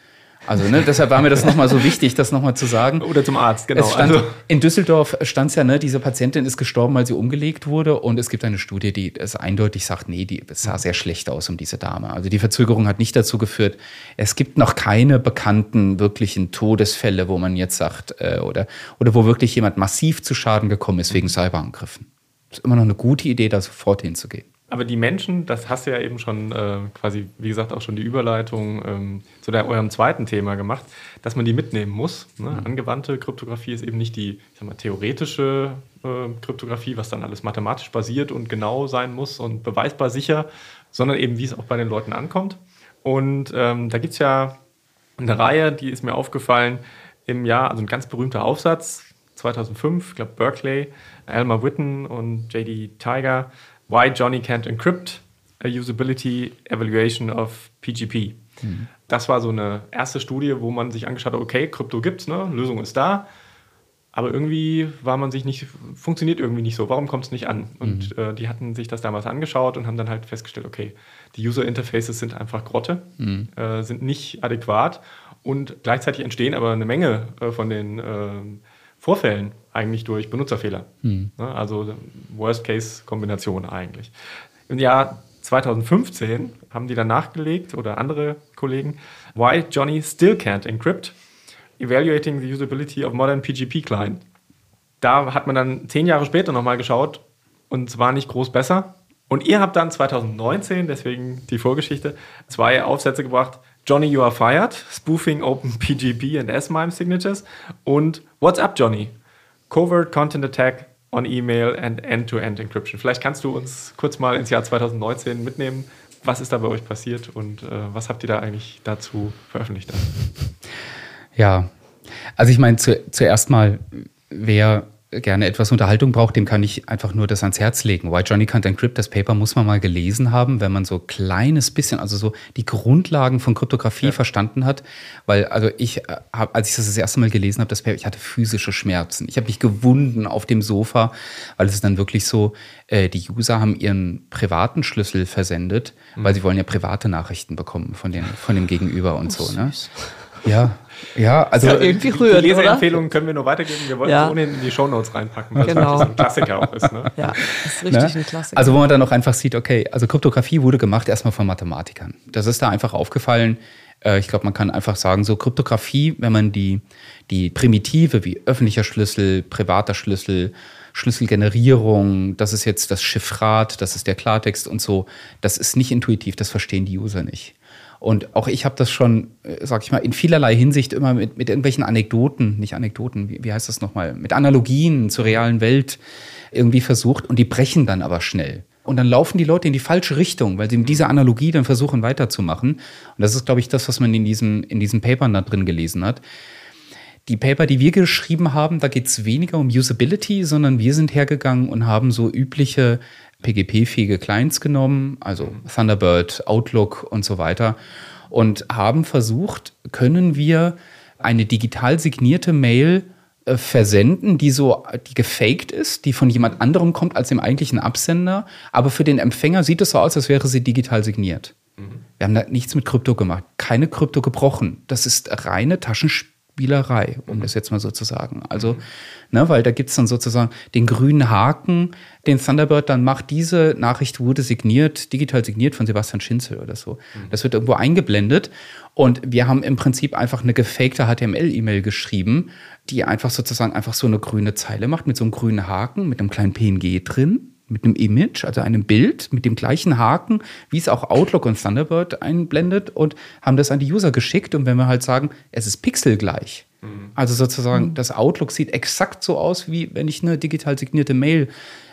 Also ne, deshalb war mir das nochmal so wichtig, das nochmal zu sagen. Oder zum Arzt, genau. Stand, also. In Düsseldorf stand es ja, ne, diese Patientin ist gestorben, weil sie umgelegt wurde. Und es gibt eine Studie, die es eindeutig sagt, nee, die, es sah sehr schlecht aus um diese Dame. Also die Verzögerung hat nicht dazu geführt. Es gibt noch keine bekannten wirklichen Todesfälle, wo man jetzt sagt, äh, oder, oder wo wirklich jemand massiv zu Schaden gekommen ist wegen Cyberangriffen. Es ist immer noch eine gute Idee, da sofort hinzugehen. Aber die Menschen, das hast du ja eben schon äh, quasi, wie gesagt, auch schon die Überleitung ähm, zu der, eurem zweiten Thema gemacht, dass man die mitnehmen muss. Ne? Mhm. Angewandte Kryptographie ist eben nicht die ich sag mal, theoretische äh, Kryptographie, was dann alles mathematisch basiert und genau sein muss und beweisbar sicher, sondern eben, wie es auch bei den Leuten ankommt. Und ähm, da gibt es ja eine Reihe, die ist mir aufgefallen im Jahr, also ein ganz berühmter Aufsatz, 2005, ich glaube Berkeley, Elmer Witten und JD Tiger Why Johnny Can't Encrypt, a Usability Evaluation of PGP. Mhm. Das war so eine erste Studie, wo man sich angeschaut hat, okay, Krypto gibt's, ne? Lösung ist da, aber irgendwie war man sich nicht, funktioniert irgendwie nicht so. Warum kommt es nicht an? Und mhm. äh, die hatten sich das damals angeschaut und haben dann halt festgestellt, okay, die User Interfaces sind einfach Grotte, mhm. äh, sind nicht adäquat und gleichzeitig entstehen aber eine Menge äh, von den ähm, Vorfällen eigentlich durch Benutzerfehler. Mhm. Also Worst-Case-Kombination eigentlich. Im Jahr 2015 haben die dann nachgelegt oder andere Kollegen, Why Johnny Still Can't Encrypt, Evaluating the Usability of Modern PGP Client. Da hat man dann zehn Jahre später nochmal geschaut und es war nicht groß besser. Und ihr habt dann 2019, deswegen die Vorgeschichte, zwei Aufsätze gebracht. Johnny, you are fired, spoofing open [LAUGHS] PGP and S-MIME signatures und What's up, Johnny? Covert Content Attack on Email and End-to-End -End Encryption. Vielleicht kannst du uns kurz mal ins Jahr 2019 mitnehmen. Was ist da bei euch passiert und äh, was habt ihr da eigentlich dazu veröffentlicht? Ja, also ich meine, zu, zuerst mal, wer gerne etwas Unterhaltung braucht, dem kann ich einfach nur das ans Herz legen. Why Johnny Can't Encrypt, das Paper muss man mal gelesen haben, wenn man so kleines bisschen, also so die Grundlagen von Kryptographie ja. verstanden hat. Weil, also ich äh, habe, als ich das das erste Mal gelesen habe, das Paper, ich hatte physische Schmerzen. Ich habe mich gewunden auf dem Sofa, weil es ist dann wirklich so, äh, die User haben ihren privaten Schlüssel versendet, mhm. weil sie wollen ja private Nachrichten bekommen von, den, von dem Gegenüber und oh, so. Ne? Ja, ja, also ja, irgendwie rührend, die Leseempfehlungen können wir nur weitergeben. Wir wollten ja. ohnehin in die Shownotes reinpacken, weil genau. es ein Klassiker auch ist. Ne? Ja, das ist richtig ne? ein Klassiker. Also wo man dann auch einfach sieht, okay, also Kryptographie wurde gemacht erstmal von Mathematikern. Das ist da einfach aufgefallen. Äh, ich glaube, man kann einfach sagen, so Kryptographie, wenn man die, die Primitive wie öffentlicher Schlüssel, privater Schlüssel, Schlüsselgenerierung, das ist jetzt das Chiffrat, das ist der Klartext und so, das ist nicht intuitiv, das verstehen die User nicht. Und auch ich habe das schon, äh, sag ich mal, in vielerlei Hinsicht immer mit, mit irgendwelchen Anekdoten, nicht Anekdoten, wie, wie heißt das nochmal, mit Analogien zur realen Welt irgendwie versucht und die brechen dann aber schnell. Und dann laufen die Leute in die falsche Richtung, weil sie mit dieser Analogie dann versuchen weiterzumachen. Und das ist, glaube ich, das, was man in diesen, in diesen Papern da drin gelesen hat. Die Paper, die wir geschrieben haben, da geht es weniger um Usability, sondern wir sind hergegangen und haben so übliche PGP-fähige Clients genommen, also Thunderbird, Outlook und so weiter, und haben versucht, können wir eine digital signierte Mail äh, versenden, die so, die gefaked ist, die von jemand anderem kommt als dem eigentlichen Absender, aber für den Empfänger sieht es so aus, als wäre sie digital signiert. Mhm. Wir haben da nichts mit Krypto gemacht, keine Krypto gebrochen. Das ist reine Taschenspiel. Spielerei, um das jetzt mal so zu sagen. Also, ne, weil da gibt's dann sozusagen den grünen Haken, den Thunderbird dann macht. Diese Nachricht wurde signiert, digital signiert von Sebastian Schinzel oder so. Mhm. Das wird irgendwo eingeblendet. Und wir haben im Prinzip einfach eine gefakte HTML-E-Mail geschrieben, die einfach sozusagen einfach so eine grüne Zeile macht mit so einem grünen Haken, mit einem kleinen PNG drin mit einem Image, also einem Bild mit dem gleichen Haken, wie es auch Outlook und Thunderbird einblendet und haben das an die User geschickt. Und wenn wir halt sagen, es ist pixelgleich, mhm. also sozusagen mhm. das Outlook sieht exakt so aus, wie wenn ich eine digital signierte Mail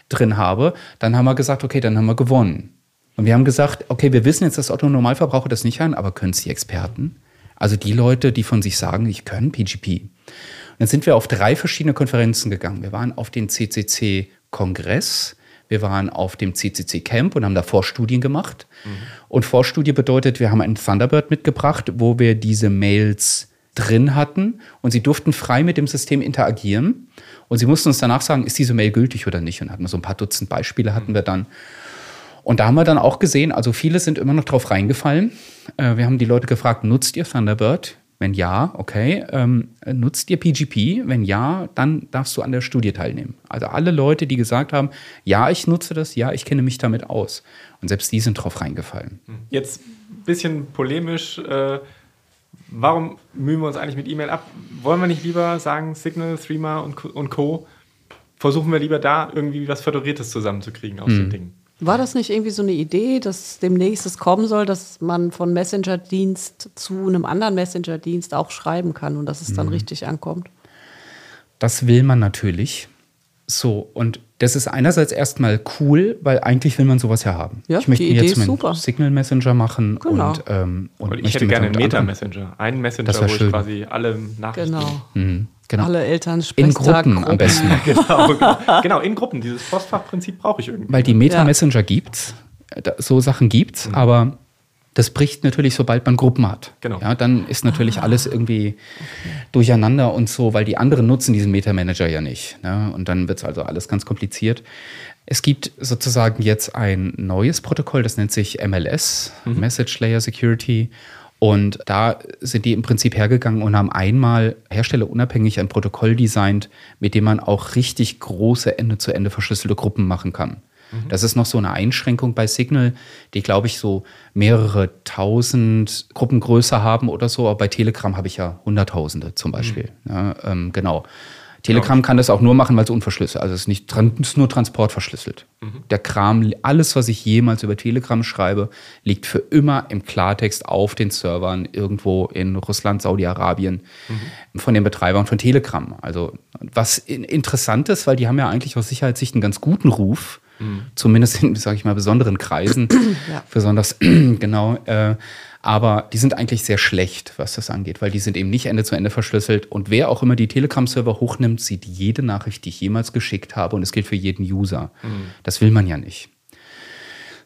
drin habe, dann haben wir gesagt, okay, dann haben wir gewonnen. Und wir haben gesagt, okay, wir wissen jetzt, dass Otto Normalverbraucher das nicht kann, aber können es die Experten? Also die Leute, die von sich sagen, ich kann PGP. Und dann sind wir auf drei verschiedene Konferenzen gegangen. Wir waren auf den CCC-Kongress, wir waren auf dem CCC Camp und haben da Vorstudien gemacht. Mhm. Und Vorstudie bedeutet, wir haben einen Thunderbird mitgebracht, wo wir diese Mails drin hatten und sie durften frei mit dem System interagieren. Und sie mussten uns danach sagen, ist diese Mail gültig oder nicht? Und hatten so ein paar Dutzend Beispiele hatten wir dann. Und da haben wir dann auch gesehen, also viele sind immer noch drauf reingefallen. Äh, wir haben die Leute gefragt, nutzt ihr Thunderbird? Wenn ja, okay. Ähm, nutzt ihr PGP? Wenn ja, dann darfst du an der Studie teilnehmen. Also alle Leute, die gesagt haben, ja, ich nutze das, ja, ich kenne mich damit aus. Und selbst die sind drauf reingefallen. Jetzt ein bisschen polemisch. Äh, warum mühen wir uns eigentlich mit E-Mail ab? Wollen wir nicht lieber sagen, Signal, Threema und, und Co. Versuchen wir lieber da irgendwie was Föderiertes zusammenzukriegen aus mhm. den Dingen. War das nicht irgendwie so eine Idee, dass demnächst es kommen soll, dass man von Messenger-Dienst zu einem anderen Messenger-Dienst auch schreiben kann und dass es dann mhm. richtig ankommt? Das will man natürlich. So, und das ist einerseits erstmal cool, weil eigentlich will man sowas ja haben. Ja, ich möchte die mir jetzt einen Signal Messenger machen genau. und, ähm, und ich hätte gerne einen Meta Messenger. Einen Messenger, wo schön. ich quasi alle Nachrichten. Genau. Mhm. Genau. Alle Eltern In Gruppen, Gruppen, am besten. [LAUGHS] genau, genau, in Gruppen. Dieses Postfachprinzip brauche ich irgendwie. Weil die Meta-Messenger ja. gibt so Sachen gibt's, mhm. aber das bricht natürlich, sobald man Gruppen hat. Genau. Ja, dann ist natürlich ah. alles irgendwie okay. durcheinander und so, weil die anderen nutzen diesen Meta-Manager ja nicht. Ne? Und dann wird es also alles ganz kompliziert. Es gibt sozusagen jetzt ein neues Protokoll, das nennt sich MLS, mhm. Message Layer Security. Und da sind die im Prinzip hergegangen und haben einmal herstellerunabhängig ein Protokoll designt, mit dem man auch richtig große Ende-zu-Ende verschlüsselte Gruppen machen kann. Mhm. Das ist noch so eine Einschränkung bei Signal, die, glaube ich, so mehrere tausend Gruppengröße haben oder so. Aber bei Telegram habe ich ja Hunderttausende zum Beispiel. Mhm. Ja, ähm, genau. Telegram kann das auch nur machen, weil es unverschlüsselt Also es ist, nicht, es ist nur transportverschlüsselt. Mhm. Der Kram, alles, was ich jemals über Telegram schreibe, liegt für immer im Klartext auf den Servern irgendwo in Russland, Saudi-Arabien mhm. von den Betreibern von Telegram. Also was interessant ist, weil die haben ja eigentlich aus Sicherheitssicht einen ganz guten Ruf. Mhm. Zumindest in, sage ich mal, besonderen Kreisen. [CLEARS THROAT] ja. Besonders, [CLEARS THROAT] genau. Äh, aber die sind eigentlich sehr schlecht, was das angeht, weil die sind eben nicht Ende zu Ende verschlüsselt. Und wer auch immer die Telegram-Server hochnimmt, sieht jede Nachricht, die ich jemals geschickt habe. Und es gilt für jeden User. Mhm. Das will man ja nicht.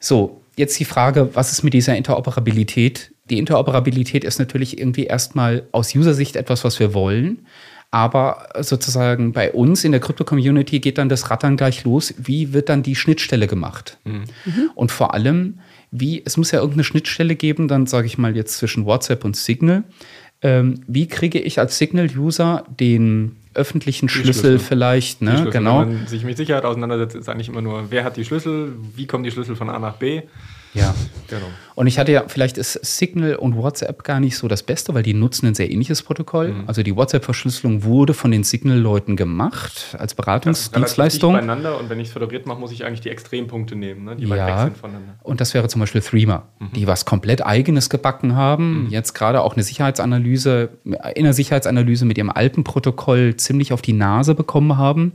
So, jetzt die Frage, was ist mit dieser Interoperabilität? Die Interoperabilität ist natürlich irgendwie erstmal aus User-Sicht etwas, was wir wollen. Aber sozusagen bei uns in der Krypto-Community geht dann das Rattern gleich los. Wie wird dann die Schnittstelle gemacht? Mhm. Und vor allem, wie, es muss ja irgendeine Schnittstelle geben, dann sage ich mal jetzt zwischen WhatsApp und Signal. Ähm, wie kriege ich als Signal-User den öffentlichen Schlüssel, Schlüssel, vielleicht, ne? Schlüssel. Genau. Wenn man sich mit Sicherheit auseinandersetzt, ist eigentlich immer nur, wer hat die Schlüssel, wie kommen die Schlüssel von A nach B. Ja, genau. Und ich hatte ja, vielleicht ist Signal und WhatsApp gar nicht so das Beste, weil die nutzen ein sehr ähnliches Protokoll. Mhm. Also die WhatsApp-Verschlüsselung wurde von den Signal-Leuten gemacht als Beratungsdienstleistung. beieinander und wenn ich es föderiert mache, muss ich eigentlich die Extrempunkte nehmen, ne? die ja. weit weg sind voneinander. Und das wäre zum Beispiel Threema, mhm. die was komplett eigenes gebacken haben. Mhm. Jetzt gerade auch eine Sicherheitsanalyse, in der Sicherheitsanalyse mit ihrem alten Protokoll ziemlich auf die Nase bekommen haben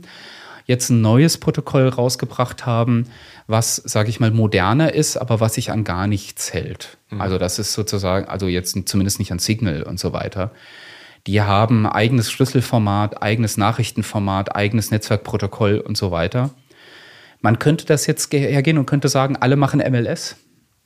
jetzt ein neues Protokoll rausgebracht haben, was, sage ich mal, moderner ist, aber was sich an gar nichts hält. Mhm. Also das ist sozusagen, also jetzt zumindest nicht an Signal und so weiter. Die haben eigenes Schlüsselformat, eigenes Nachrichtenformat, eigenes Netzwerkprotokoll und so weiter. Man könnte das jetzt hergehen und könnte sagen, alle machen MLS.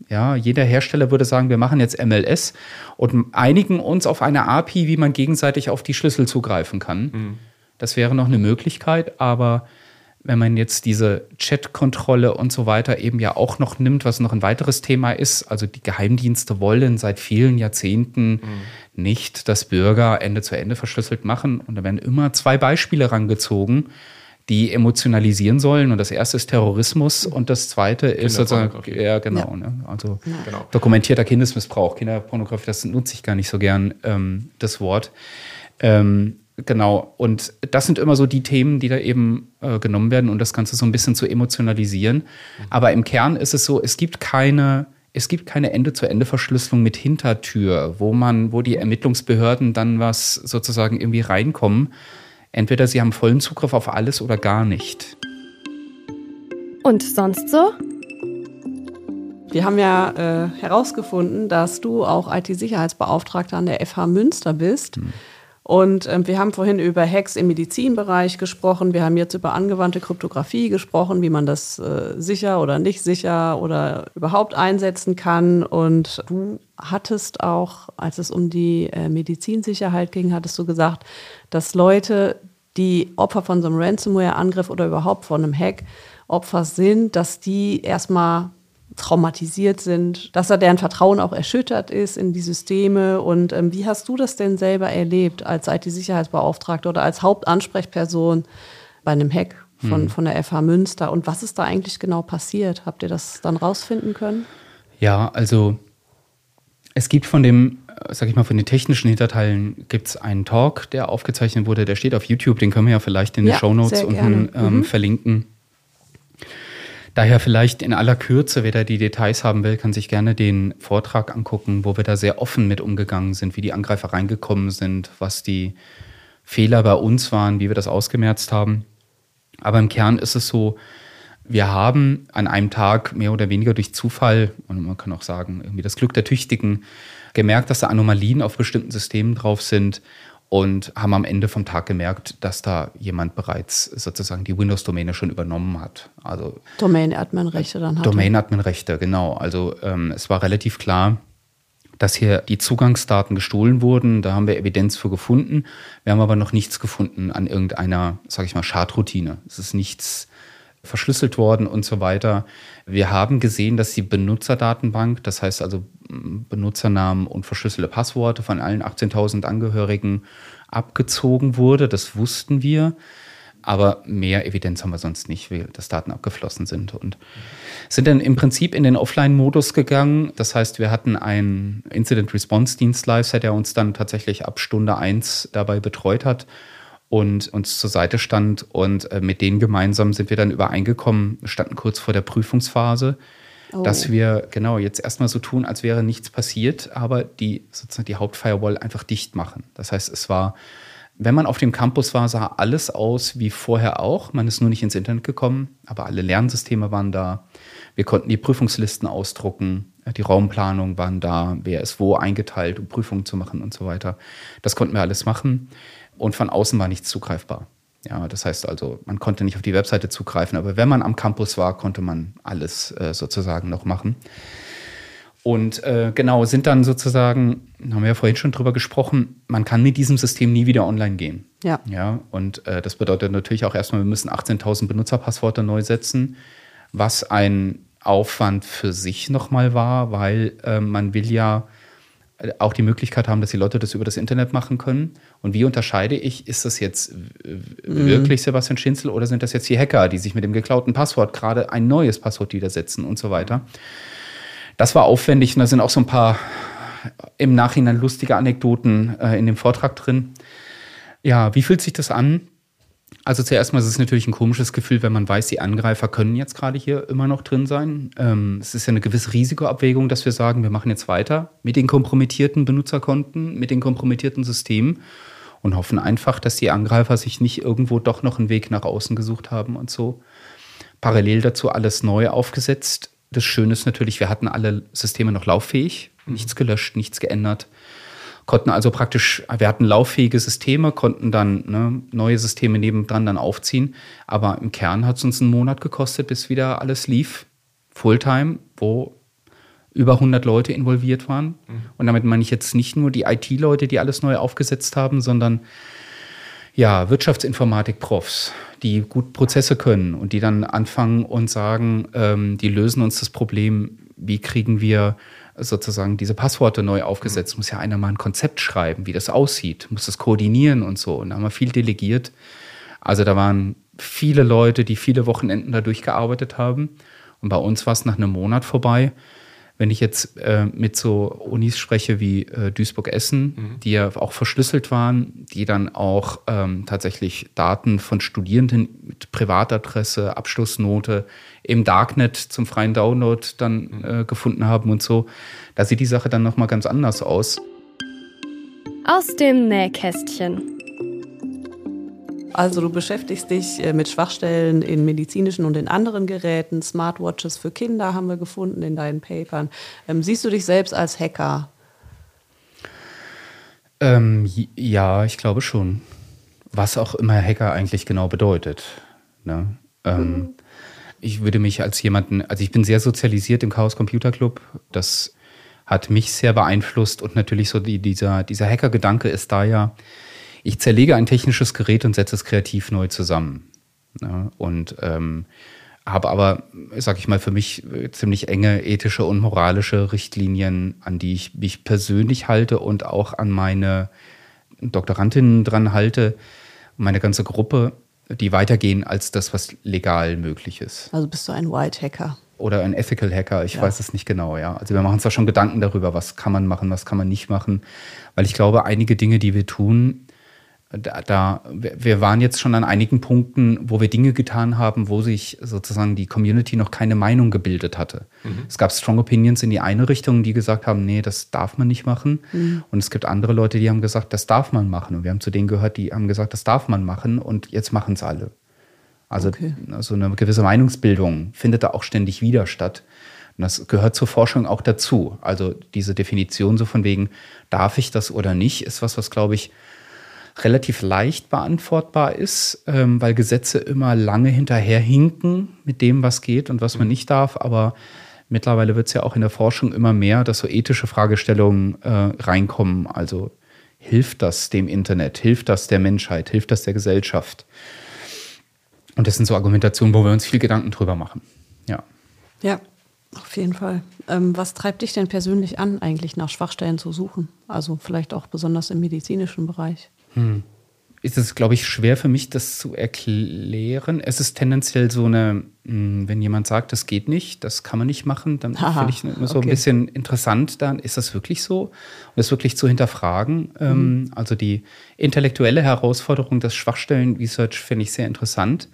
Ja, jeder Hersteller würde sagen, wir machen jetzt MLS und einigen uns auf eine API, wie man gegenseitig auf die Schlüssel zugreifen kann. Mhm. Das wäre noch eine Möglichkeit, aber wenn man jetzt diese Chat-Kontrolle und so weiter eben ja auch noch nimmt, was noch ein weiteres Thema ist, also die Geheimdienste wollen seit vielen Jahrzehnten mhm. nicht, dass Bürger Ende zu Ende verschlüsselt machen. Und da werden immer zwei Beispiele rangezogen, die emotionalisieren sollen. Und das erste ist Terrorismus und das zweite ist sozusagen, ja genau, ja. Ne? also ja. genau. dokumentierter Kindesmissbrauch, Kinderpornografie, das nutze ich gar nicht so gern, ähm, das Wort. Ähm, Genau, und das sind immer so die Themen, die da eben äh, genommen werden und das Ganze so ein bisschen zu emotionalisieren. Mhm. Aber im Kern ist es so, es gibt keine, es gibt keine Ende-zu-Ende-Verschlüsselung mit Hintertür, wo man, wo die Ermittlungsbehörden dann was sozusagen irgendwie reinkommen. Entweder sie haben vollen Zugriff auf alles oder gar nicht. Und sonst so? Wir haben ja äh, herausgefunden, dass du auch IT-Sicherheitsbeauftragter an der FH Münster bist. Hm. Und äh, wir haben vorhin über Hacks im Medizinbereich gesprochen. Wir haben jetzt über angewandte Kryptographie gesprochen, wie man das äh, sicher oder nicht sicher oder überhaupt einsetzen kann. Und du hattest auch, als es um die äh, Medizinsicherheit ging, hattest du gesagt, dass Leute, die Opfer von so einem Ransomware-Angriff oder überhaupt von einem Hack Opfer sind, dass die erstmal traumatisiert sind, dass da deren Vertrauen auch erschüttert ist in die Systeme. Und ähm, wie hast du das denn selber erlebt als IT-Sicherheitsbeauftragter oder als Hauptansprechperson bei einem Hack von, hm. von der FH Münster? Und was ist da eigentlich genau passiert? Habt ihr das dann rausfinden können? Ja, also es gibt von dem, sag ich mal, von den technischen Hinterteilen gibt es einen Talk, der aufgezeichnet wurde, der steht auf YouTube, den können wir ja vielleicht in den ja, Show Notes unten ähm, mhm. verlinken. Daher vielleicht in aller Kürze, wer da die Details haben will, kann sich gerne den Vortrag angucken, wo wir da sehr offen mit umgegangen sind, wie die Angreifer reingekommen sind, was die Fehler bei uns waren, wie wir das ausgemerzt haben. Aber im Kern ist es so, wir haben an einem Tag mehr oder weniger durch Zufall, und man kann auch sagen, irgendwie das Glück der Tüchtigen, gemerkt, dass da Anomalien auf bestimmten Systemen drauf sind und haben am Ende vom Tag gemerkt, dass da jemand bereits sozusagen die Windows-Domäne schon übernommen hat. Also Domain-Admin-Rechte dann hat. Domain-Admin-Rechte, genau. Also ähm, es war relativ klar, dass hier die Zugangsdaten gestohlen wurden. Da haben wir Evidenz für gefunden. Wir haben aber noch nichts gefunden an irgendeiner, sage ich mal, Schadroutine. Es ist nichts verschlüsselt worden und so weiter. Wir haben gesehen, dass die Benutzerdatenbank, das heißt also Benutzernamen und verschlüsselte Passworte von allen 18.000 Angehörigen abgezogen wurde. Das wussten wir. Aber mehr Evidenz haben wir sonst nicht, wie dass Daten abgeflossen sind. Und sind dann im Prinzip in den Offline-Modus gegangen. Das heißt, wir hatten einen Incident-Response-Dienstleister, der uns dann tatsächlich ab Stunde 1 dabei betreut hat und uns zur Seite stand. Und äh, mit denen gemeinsam sind wir dann übereingekommen, standen kurz vor der Prüfungsphase, oh. dass wir genau jetzt erstmal so tun, als wäre nichts passiert, aber die sozusagen die Hauptfirewall einfach dicht machen. Das heißt, es war, wenn man auf dem Campus war, sah alles aus wie vorher auch. Man ist nur nicht ins Internet gekommen, aber alle Lernsysteme waren da. Wir konnten die Prüfungslisten ausdrucken, die Raumplanung waren da, wer ist wo eingeteilt, um Prüfungen zu machen und so weiter. Das konnten wir alles machen und von außen war nichts zugreifbar. Ja, das heißt also, man konnte nicht auf die Webseite zugreifen, aber wenn man am Campus war, konnte man alles äh, sozusagen noch machen. Und äh, genau, sind dann sozusagen, haben wir ja vorhin schon drüber gesprochen, man kann mit diesem System nie wieder online gehen. Ja. Ja, und äh, das bedeutet natürlich auch erstmal, wir müssen 18.000 Benutzerpassworte neu setzen, was ein Aufwand für sich nochmal war, weil äh, man will ja auch die Möglichkeit haben, dass die Leute das über das Internet machen können. Und wie unterscheide ich, ist das jetzt mhm. wirklich Sebastian Schinzel oder sind das jetzt die Hacker, die sich mit dem geklauten Passwort gerade ein neues Passwort widersetzen und so weiter? Das war aufwendig und da sind auch so ein paar im Nachhinein lustige Anekdoten äh, in dem Vortrag drin. Ja, wie fühlt sich das an? Also zuerst mal ist es natürlich ein komisches Gefühl, wenn man weiß, die Angreifer können jetzt gerade hier immer noch drin sein. Ähm, es ist ja eine gewisse Risikoabwägung, dass wir sagen, wir machen jetzt weiter mit den kompromittierten Benutzerkonten, mit den kompromittierten Systemen und hoffen einfach, dass die Angreifer sich nicht irgendwo doch noch einen Weg nach außen gesucht haben und so. Parallel dazu alles neu aufgesetzt. Das Schöne ist natürlich, wir hatten alle Systeme noch lauffähig, nichts gelöscht, nichts geändert konnten also praktisch, wir hatten lauffähige Systeme, konnten dann ne, neue Systeme nebendran dann aufziehen. Aber im Kern hat es uns einen Monat gekostet, bis wieder alles lief. Fulltime, wo über 100 Leute involviert waren. Mhm. Und damit meine ich jetzt nicht nur die IT-Leute, die alles neu aufgesetzt haben, sondern ja, Wirtschaftsinformatik-Profs, die gut Prozesse können und die dann anfangen und sagen, ähm, die lösen uns das Problem, wie kriegen wir sozusagen diese Passworte neu aufgesetzt. Mhm. Muss ja einer mal ein Konzept schreiben, wie das aussieht, muss das koordinieren und so. Und da haben wir viel delegiert. Also da waren viele Leute, die viele Wochenenden da durchgearbeitet haben. Und bei uns war es nach einem Monat vorbei. Wenn ich jetzt äh, mit so Unis spreche wie äh, Duisburg-Essen, mhm. die ja auch verschlüsselt waren, die dann auch ähm, tatsächlich Daten von Studierenden mit Privatadresse, Abschlussnote im Darknet zum freien Download dann mhm. äh, gefunden haben und so, da sieht die Sache dann nochmal ganz anders aus. Aus dem Nähkästchen. Also du beschäftigst dich äh, mit Schwachstellen in medizinischen und in anderen Geräten. Smartwatches für Kinder haben wir gefunden in deinen Papern. Ähm, siehst du dich selbst als Hacker? Ähm, ja, ich glaube schon. Was auch immer Hacker eigentlich genau bedeutet. Ne? Ähm, mhm. Ich würde mich als jemanden, also ich bin sehr sozialisiert im Chaos Computer Club. Das hat mich sehr beeinflusst und natürlich so die, dieser, dieser Hacker-Gedanke ist da ja, ich zerlege ein technisches Gerät und setze es kreativ neu zusammen. Ja, und ähm, habe aber, sag ich mal, für mich ziemlich enge ethische und moralische Richtlinien, an die ich mich persönlich halte und auch an meine Doktorandinnen dran halte, meine ganze Gruppe, die weitergehen als das, was legal möglich ist. Also bist du ein White Hacker? Oder ein Ethical Hacker, ich ja. weiß es nicht genau, ja. Also wir machen uns da schon Gedanken darüber, was kann man machen, was kann man nicht machen. Weil ich glaube, einige Dinge, die wir tun, da, da, wir waren jetzt schon an einigen Punkten, wo wir Dinge getan haben, wo sich sozusagen die Community noch keine Meinung gebildet hatte. Mhm. Es gab Strong Opinions in die eine Richtung, die gesagt haben, nee, das darf man nicht machen. Mhm. Und es gibt andere Leute, die haben gesagt, das darf man machen. Und wir haben zu denen gehört, die haben gesagt, das darf man machen und jetzt machen es alle. Also, okay. also eine gewisse Meinungsbildung findet da auch ständig wieder statt. Und das gehört zur Forschung auch dazu. Also diese Definition so von wegen, darf ich das oder nicht, ist was, was glaube ich relativ leicht beantwortbar ist, ähm, weil Gesetze immer lange hinterherhinken mit dem, was geht und was man nicht darf. Aber mittlerweile wird es ja auch in der Forschung immer mehr, dass so ethische Fragestellungen äh, reinkommen. Also hilft das dem Internet? Hilft das der Menschheit? Hilft das der Gesellschaft? Und das sind so Argumentationen, wo wir uns viel Gedanken drüber machen. Ja. Ja, auf jeden Fall. Ähm, was treibt dich denn persönlich an, eigentlich nach Schwachstellen zu suchen? Also vielleicht auch besonders im medizinischen Bereich. Hm. Ist es, glaube ich, schwer für mich, das zu erklären. Es ist tendenziell so eine, hm, wenn jemand sagt, das geht nicht, das kann man nicht machen, dann finde ich immer so okay. ein bisschen interessant, dann ist das wirklich so? Und das wirklich zu hinterfragen. Mhm. Also die intellektuelle Herausforderung des Schwachstellen-Research finde ich sehr interessant.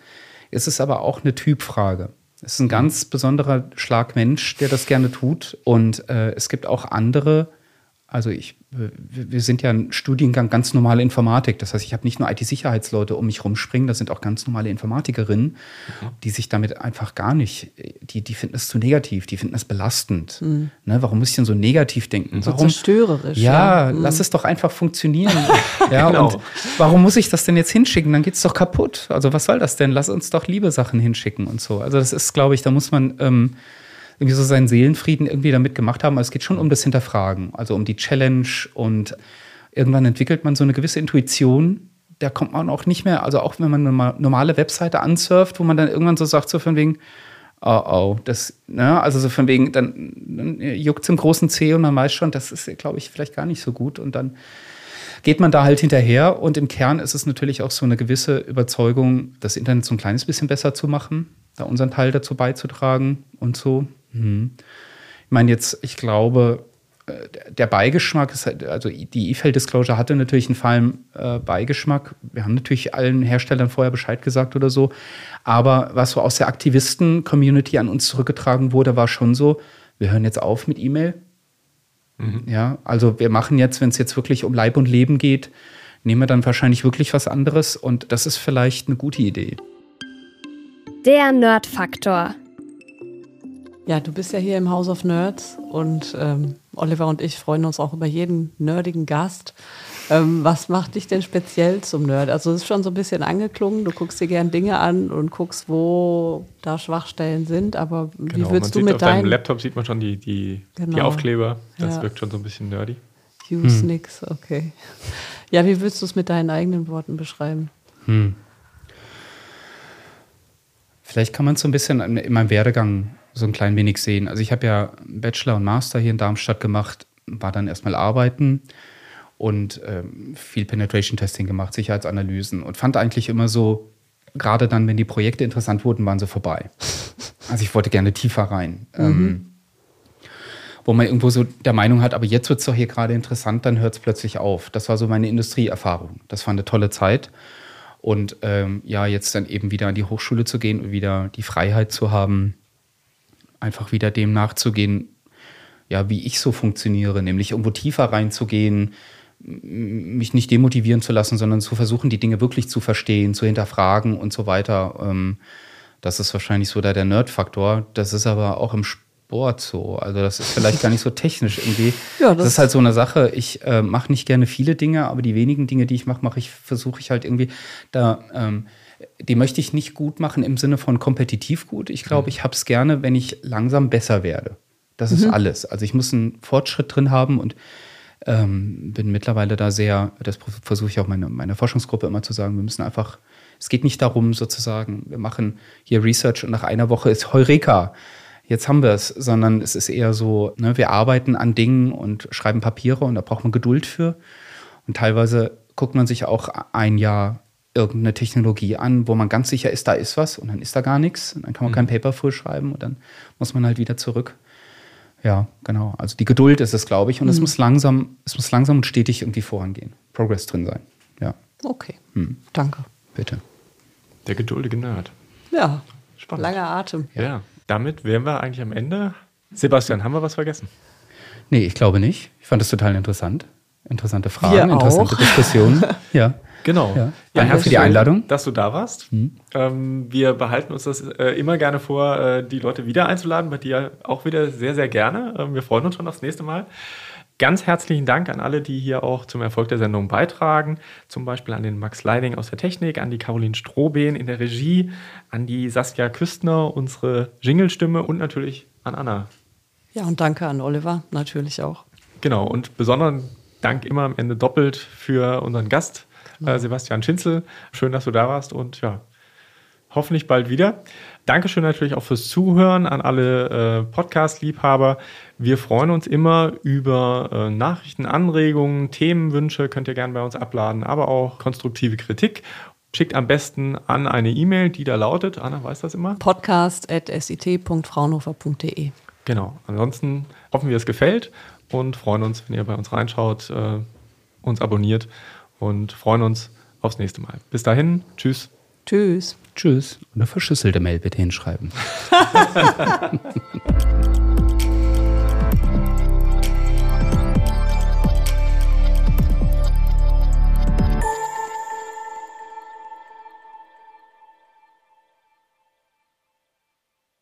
Es ist aber auch eine Typfrage. Es ist ein ganz besonderer Schlag Mensch, der das gerne tut. Und äh, es gibt auch andere also ich, wir sind ja ein Studiengang ganz normale Informatik. Das heißt, ich habe nicht nur IT-Sicherheitsleute um mich rumspringen, das sind auch ganz normale Informatikerinnen, mhm. die sich damit einfach gar nicht, die, die finden es zu negativ, die finden es belastend. Mhm. Ne, warum muss ich denn so negativ denken? So warum, zerstörerisch. Ja, ja. Mhm. lass es doch einfach funktionieren. [LAUGHS] ja, genau. und warum muss ich das denn jetzt hinschicken? Dann geht es doch kaputt. Also was soll das denn? Lass uns doch liebe Sachen hinschicken und so. Also das ist, glaube ich, da muss man ähm, irgendwie so seinen Seelenfrieden irgendwie damit gemacht haben. Aber es geht schon um das Hinterfragen, also um die Challenge und irgendwann entwickelt man so eine gewisse Intuition. Da kommt man auch nicht mehr, also auch wenn man eine normale Webseite ansurft, wo man dann irgendwann so sagt, so von wegen, oh oh, das, ne, also so von wegen, dann, dann juckt es im großen C und man weiß schon, das ist, glaube ich, vielleicht gar nicht so gut und dann geht man da halt hinterher und im Kern ist es natürlich auch so eine gewisse Überzeugung, das Internet so ein kleines bisschen besser zu machen, da unseren Teil dazu beizutragen und so. Mhm. Ich meine, jetzt, ich glaube, äh, der Beigeschmack ist halt, also die E-Fail-Disclosure hatte natürlich einen fahlen äh, Beigeschmack. Wir haben natürlich allen Herstellern vorher Bescheid gesagt oder so. Aber was so aus der Aktivisten-Community an uns zurückgetragen wurde, war schon so, wir hören jetzt auf mit E-Mail. Mhm. Ja, also wir machen jetzt, wenn es jetzt wirklich um Leib und Leben geht, nehmen wir dann wahrscheinlich wirklich was anderes und das ist vielleicht eine gute Idee. Der Nerd-Faktor. Ja, du bist ja hier im House of Nerds und ähm, Oliver und ich freuen uns auch über jeden nerdigen Gast. Ähm, was macht dich denn speziell zum Nerd? Also es ist schon so ein bisschen angeklungen, du guckst dir gern Dinge an und guckst, wo da Schwachstellen sind, aber genau, wie würdest du mit deinem... Auf deinem Laptop sieht man schon die, die, genau. die Aufkleber, das ja. wirkt schon so ein bisschen nerdy. Use hm. nix, okay. Ja, wie würdest du es mit deinen eigenen Worten beschreiben? Hm. Vielleicht kann man es so ein bisschen in meinem Werdegang so ein klein wenig sehen. Also ich habe ja Bachelor und Master hier in Darmstadt gemacht, war dann erstmal arbeiten und ähm, viel Penetration Testing gemacht, Sicherheitsanalysen und fand eigentlich immer so, gerade dann, wenn die Projekte interessant wurden, waren sie vorbei. [LAUGHS] Also ich wollte gerne tiefer rein. Mhm. Ähm, wo man irgendwo so der Meinung hat, aber jetzt wird es doch hier gerade interessant, dann hört es plötzlich auf. Das war so meine Industrieerfahrung. Das war eine tolle Zeit. Und ähm, ja, jetzt dann eben wieder an die Hochschule zu gehen und wieder die Freiheit zu haben, einfach wieder dem nachzugehen, ja, wie ich so funktioniere, nämlich irgendwo tiefer reinzugehen, mich nicht demotivieren zu lassen, sondern zu versuchen, die Dinge wirklich zu verstehen, zu hinterfragen und so weiter. Ähm, das ist wahrscheinlich so da der Nerd-Faktor. Das ist aber auch im Sport so. Also das ist vielleicht gar nicht so technisch irgendwie. [LAUGHS] Ja, das, das ist halt so eine Sache. Ich äh, mache nicht gerne viele Dinge, aber die wenigen Dinge, die ich mache, mache ich, versuche ich halt irgendwie da. Ähm, die möchte ich nicht gut machen im Sinne von kompetitiv gut. Ich glaube, mhm. ich habe es gerne, wenn ich langsam besser werde. Das ist mhm. alles. Also ich muss einen Fortschritt drin haben und ähm, bin mittlerweile da sehr, das versuche ich auch meine, meine Forschungsgruppe immer zu sagen, wir müssen einfach, es geht nicht darum sozusagen, wir machen hier Research und nach einer Woche ist Heureka, jetzt haben wir es, sondern es ist eher so, ne, wir arbeiten an Dingen und schreiben Papiere und da braucht man Geduld für. Und teilweise guckt man sich auch ein Jahr irgendeine Technologie an, wo man ganz sicher ist, da ist was und dann ist da gar nichts. Und dann kann man mhm. kein Paper full schreiben und dann muss man halt wieder zurück. Ja, genau. Also die Geduld ist es, glaube ich. Und mhm. es muss langsam, es muss langsam und stetig irgendwie vorangehen. Progress drin sein. Ja. Okay. Mhm. Danke. Bitte. Der geduldige Nerd. Ja. Spannend. Langer Atem. Ja. ja. Damit wären wir eigentlich am Ende. Sebastian, haben wir was vergessen? Nee, ich glaube nicht. Ich fand das total interessant. Interessante Fragen, interessante Diskussionen. [LAUGHS] ja. Genau. Ja. Danke ja, für die Einladung. Dass du da warst. Mhm. Ähm, wir behalten uns das äh, immer gerne vor, äh, die Leute wieder einzuladen. Bei dir auch wieder sehr, sehr gerne. Ähm, wir freuen uns schon aufs nächste Mal. Ganz herzlichen Dank an alle, die hier auch zum Erfolg der Sendung beitragen. Zum Beispiel an den Max Leiding aus der Technik, an die Caroline Strohbehn in der Regie, an die Saskia Küstner, unsere Jinglestimme und natürlich an Anna. Ja, und danke an Oliver natürlich auch. Genau, und besonderen Dank immer am Ende doppelt für unseren Gast, äh, Sebastian Schinzel. Schön, dass du da warst und ja, hoffentlich bald wieder. Dankeschön natürlich auch fürs Zuhören an alle äh, Podcast-Liebhaber. Wir freuen uns immer über äh, Nachrichten, Anregungen, Themenwünsche, könnt ihr gerne bei uns abladen, aber auch konstruktive Kritik. Schickt am besten an eine E-Mail, die da lautet, Anna weiß das immer? podcast.sit.fraunhofer.de Genau. Ansonsten hoffen wir, es gefällt und freuen uns, wenn ihr bei uns reinschaut, äh, uns abonniert und freuen uns aufs nächste Mal. Bis dahin, tschüss. Tschüss. Tschüss. Und eine verschlüsselte Mail bitte hinschreiben. [LAUGHS]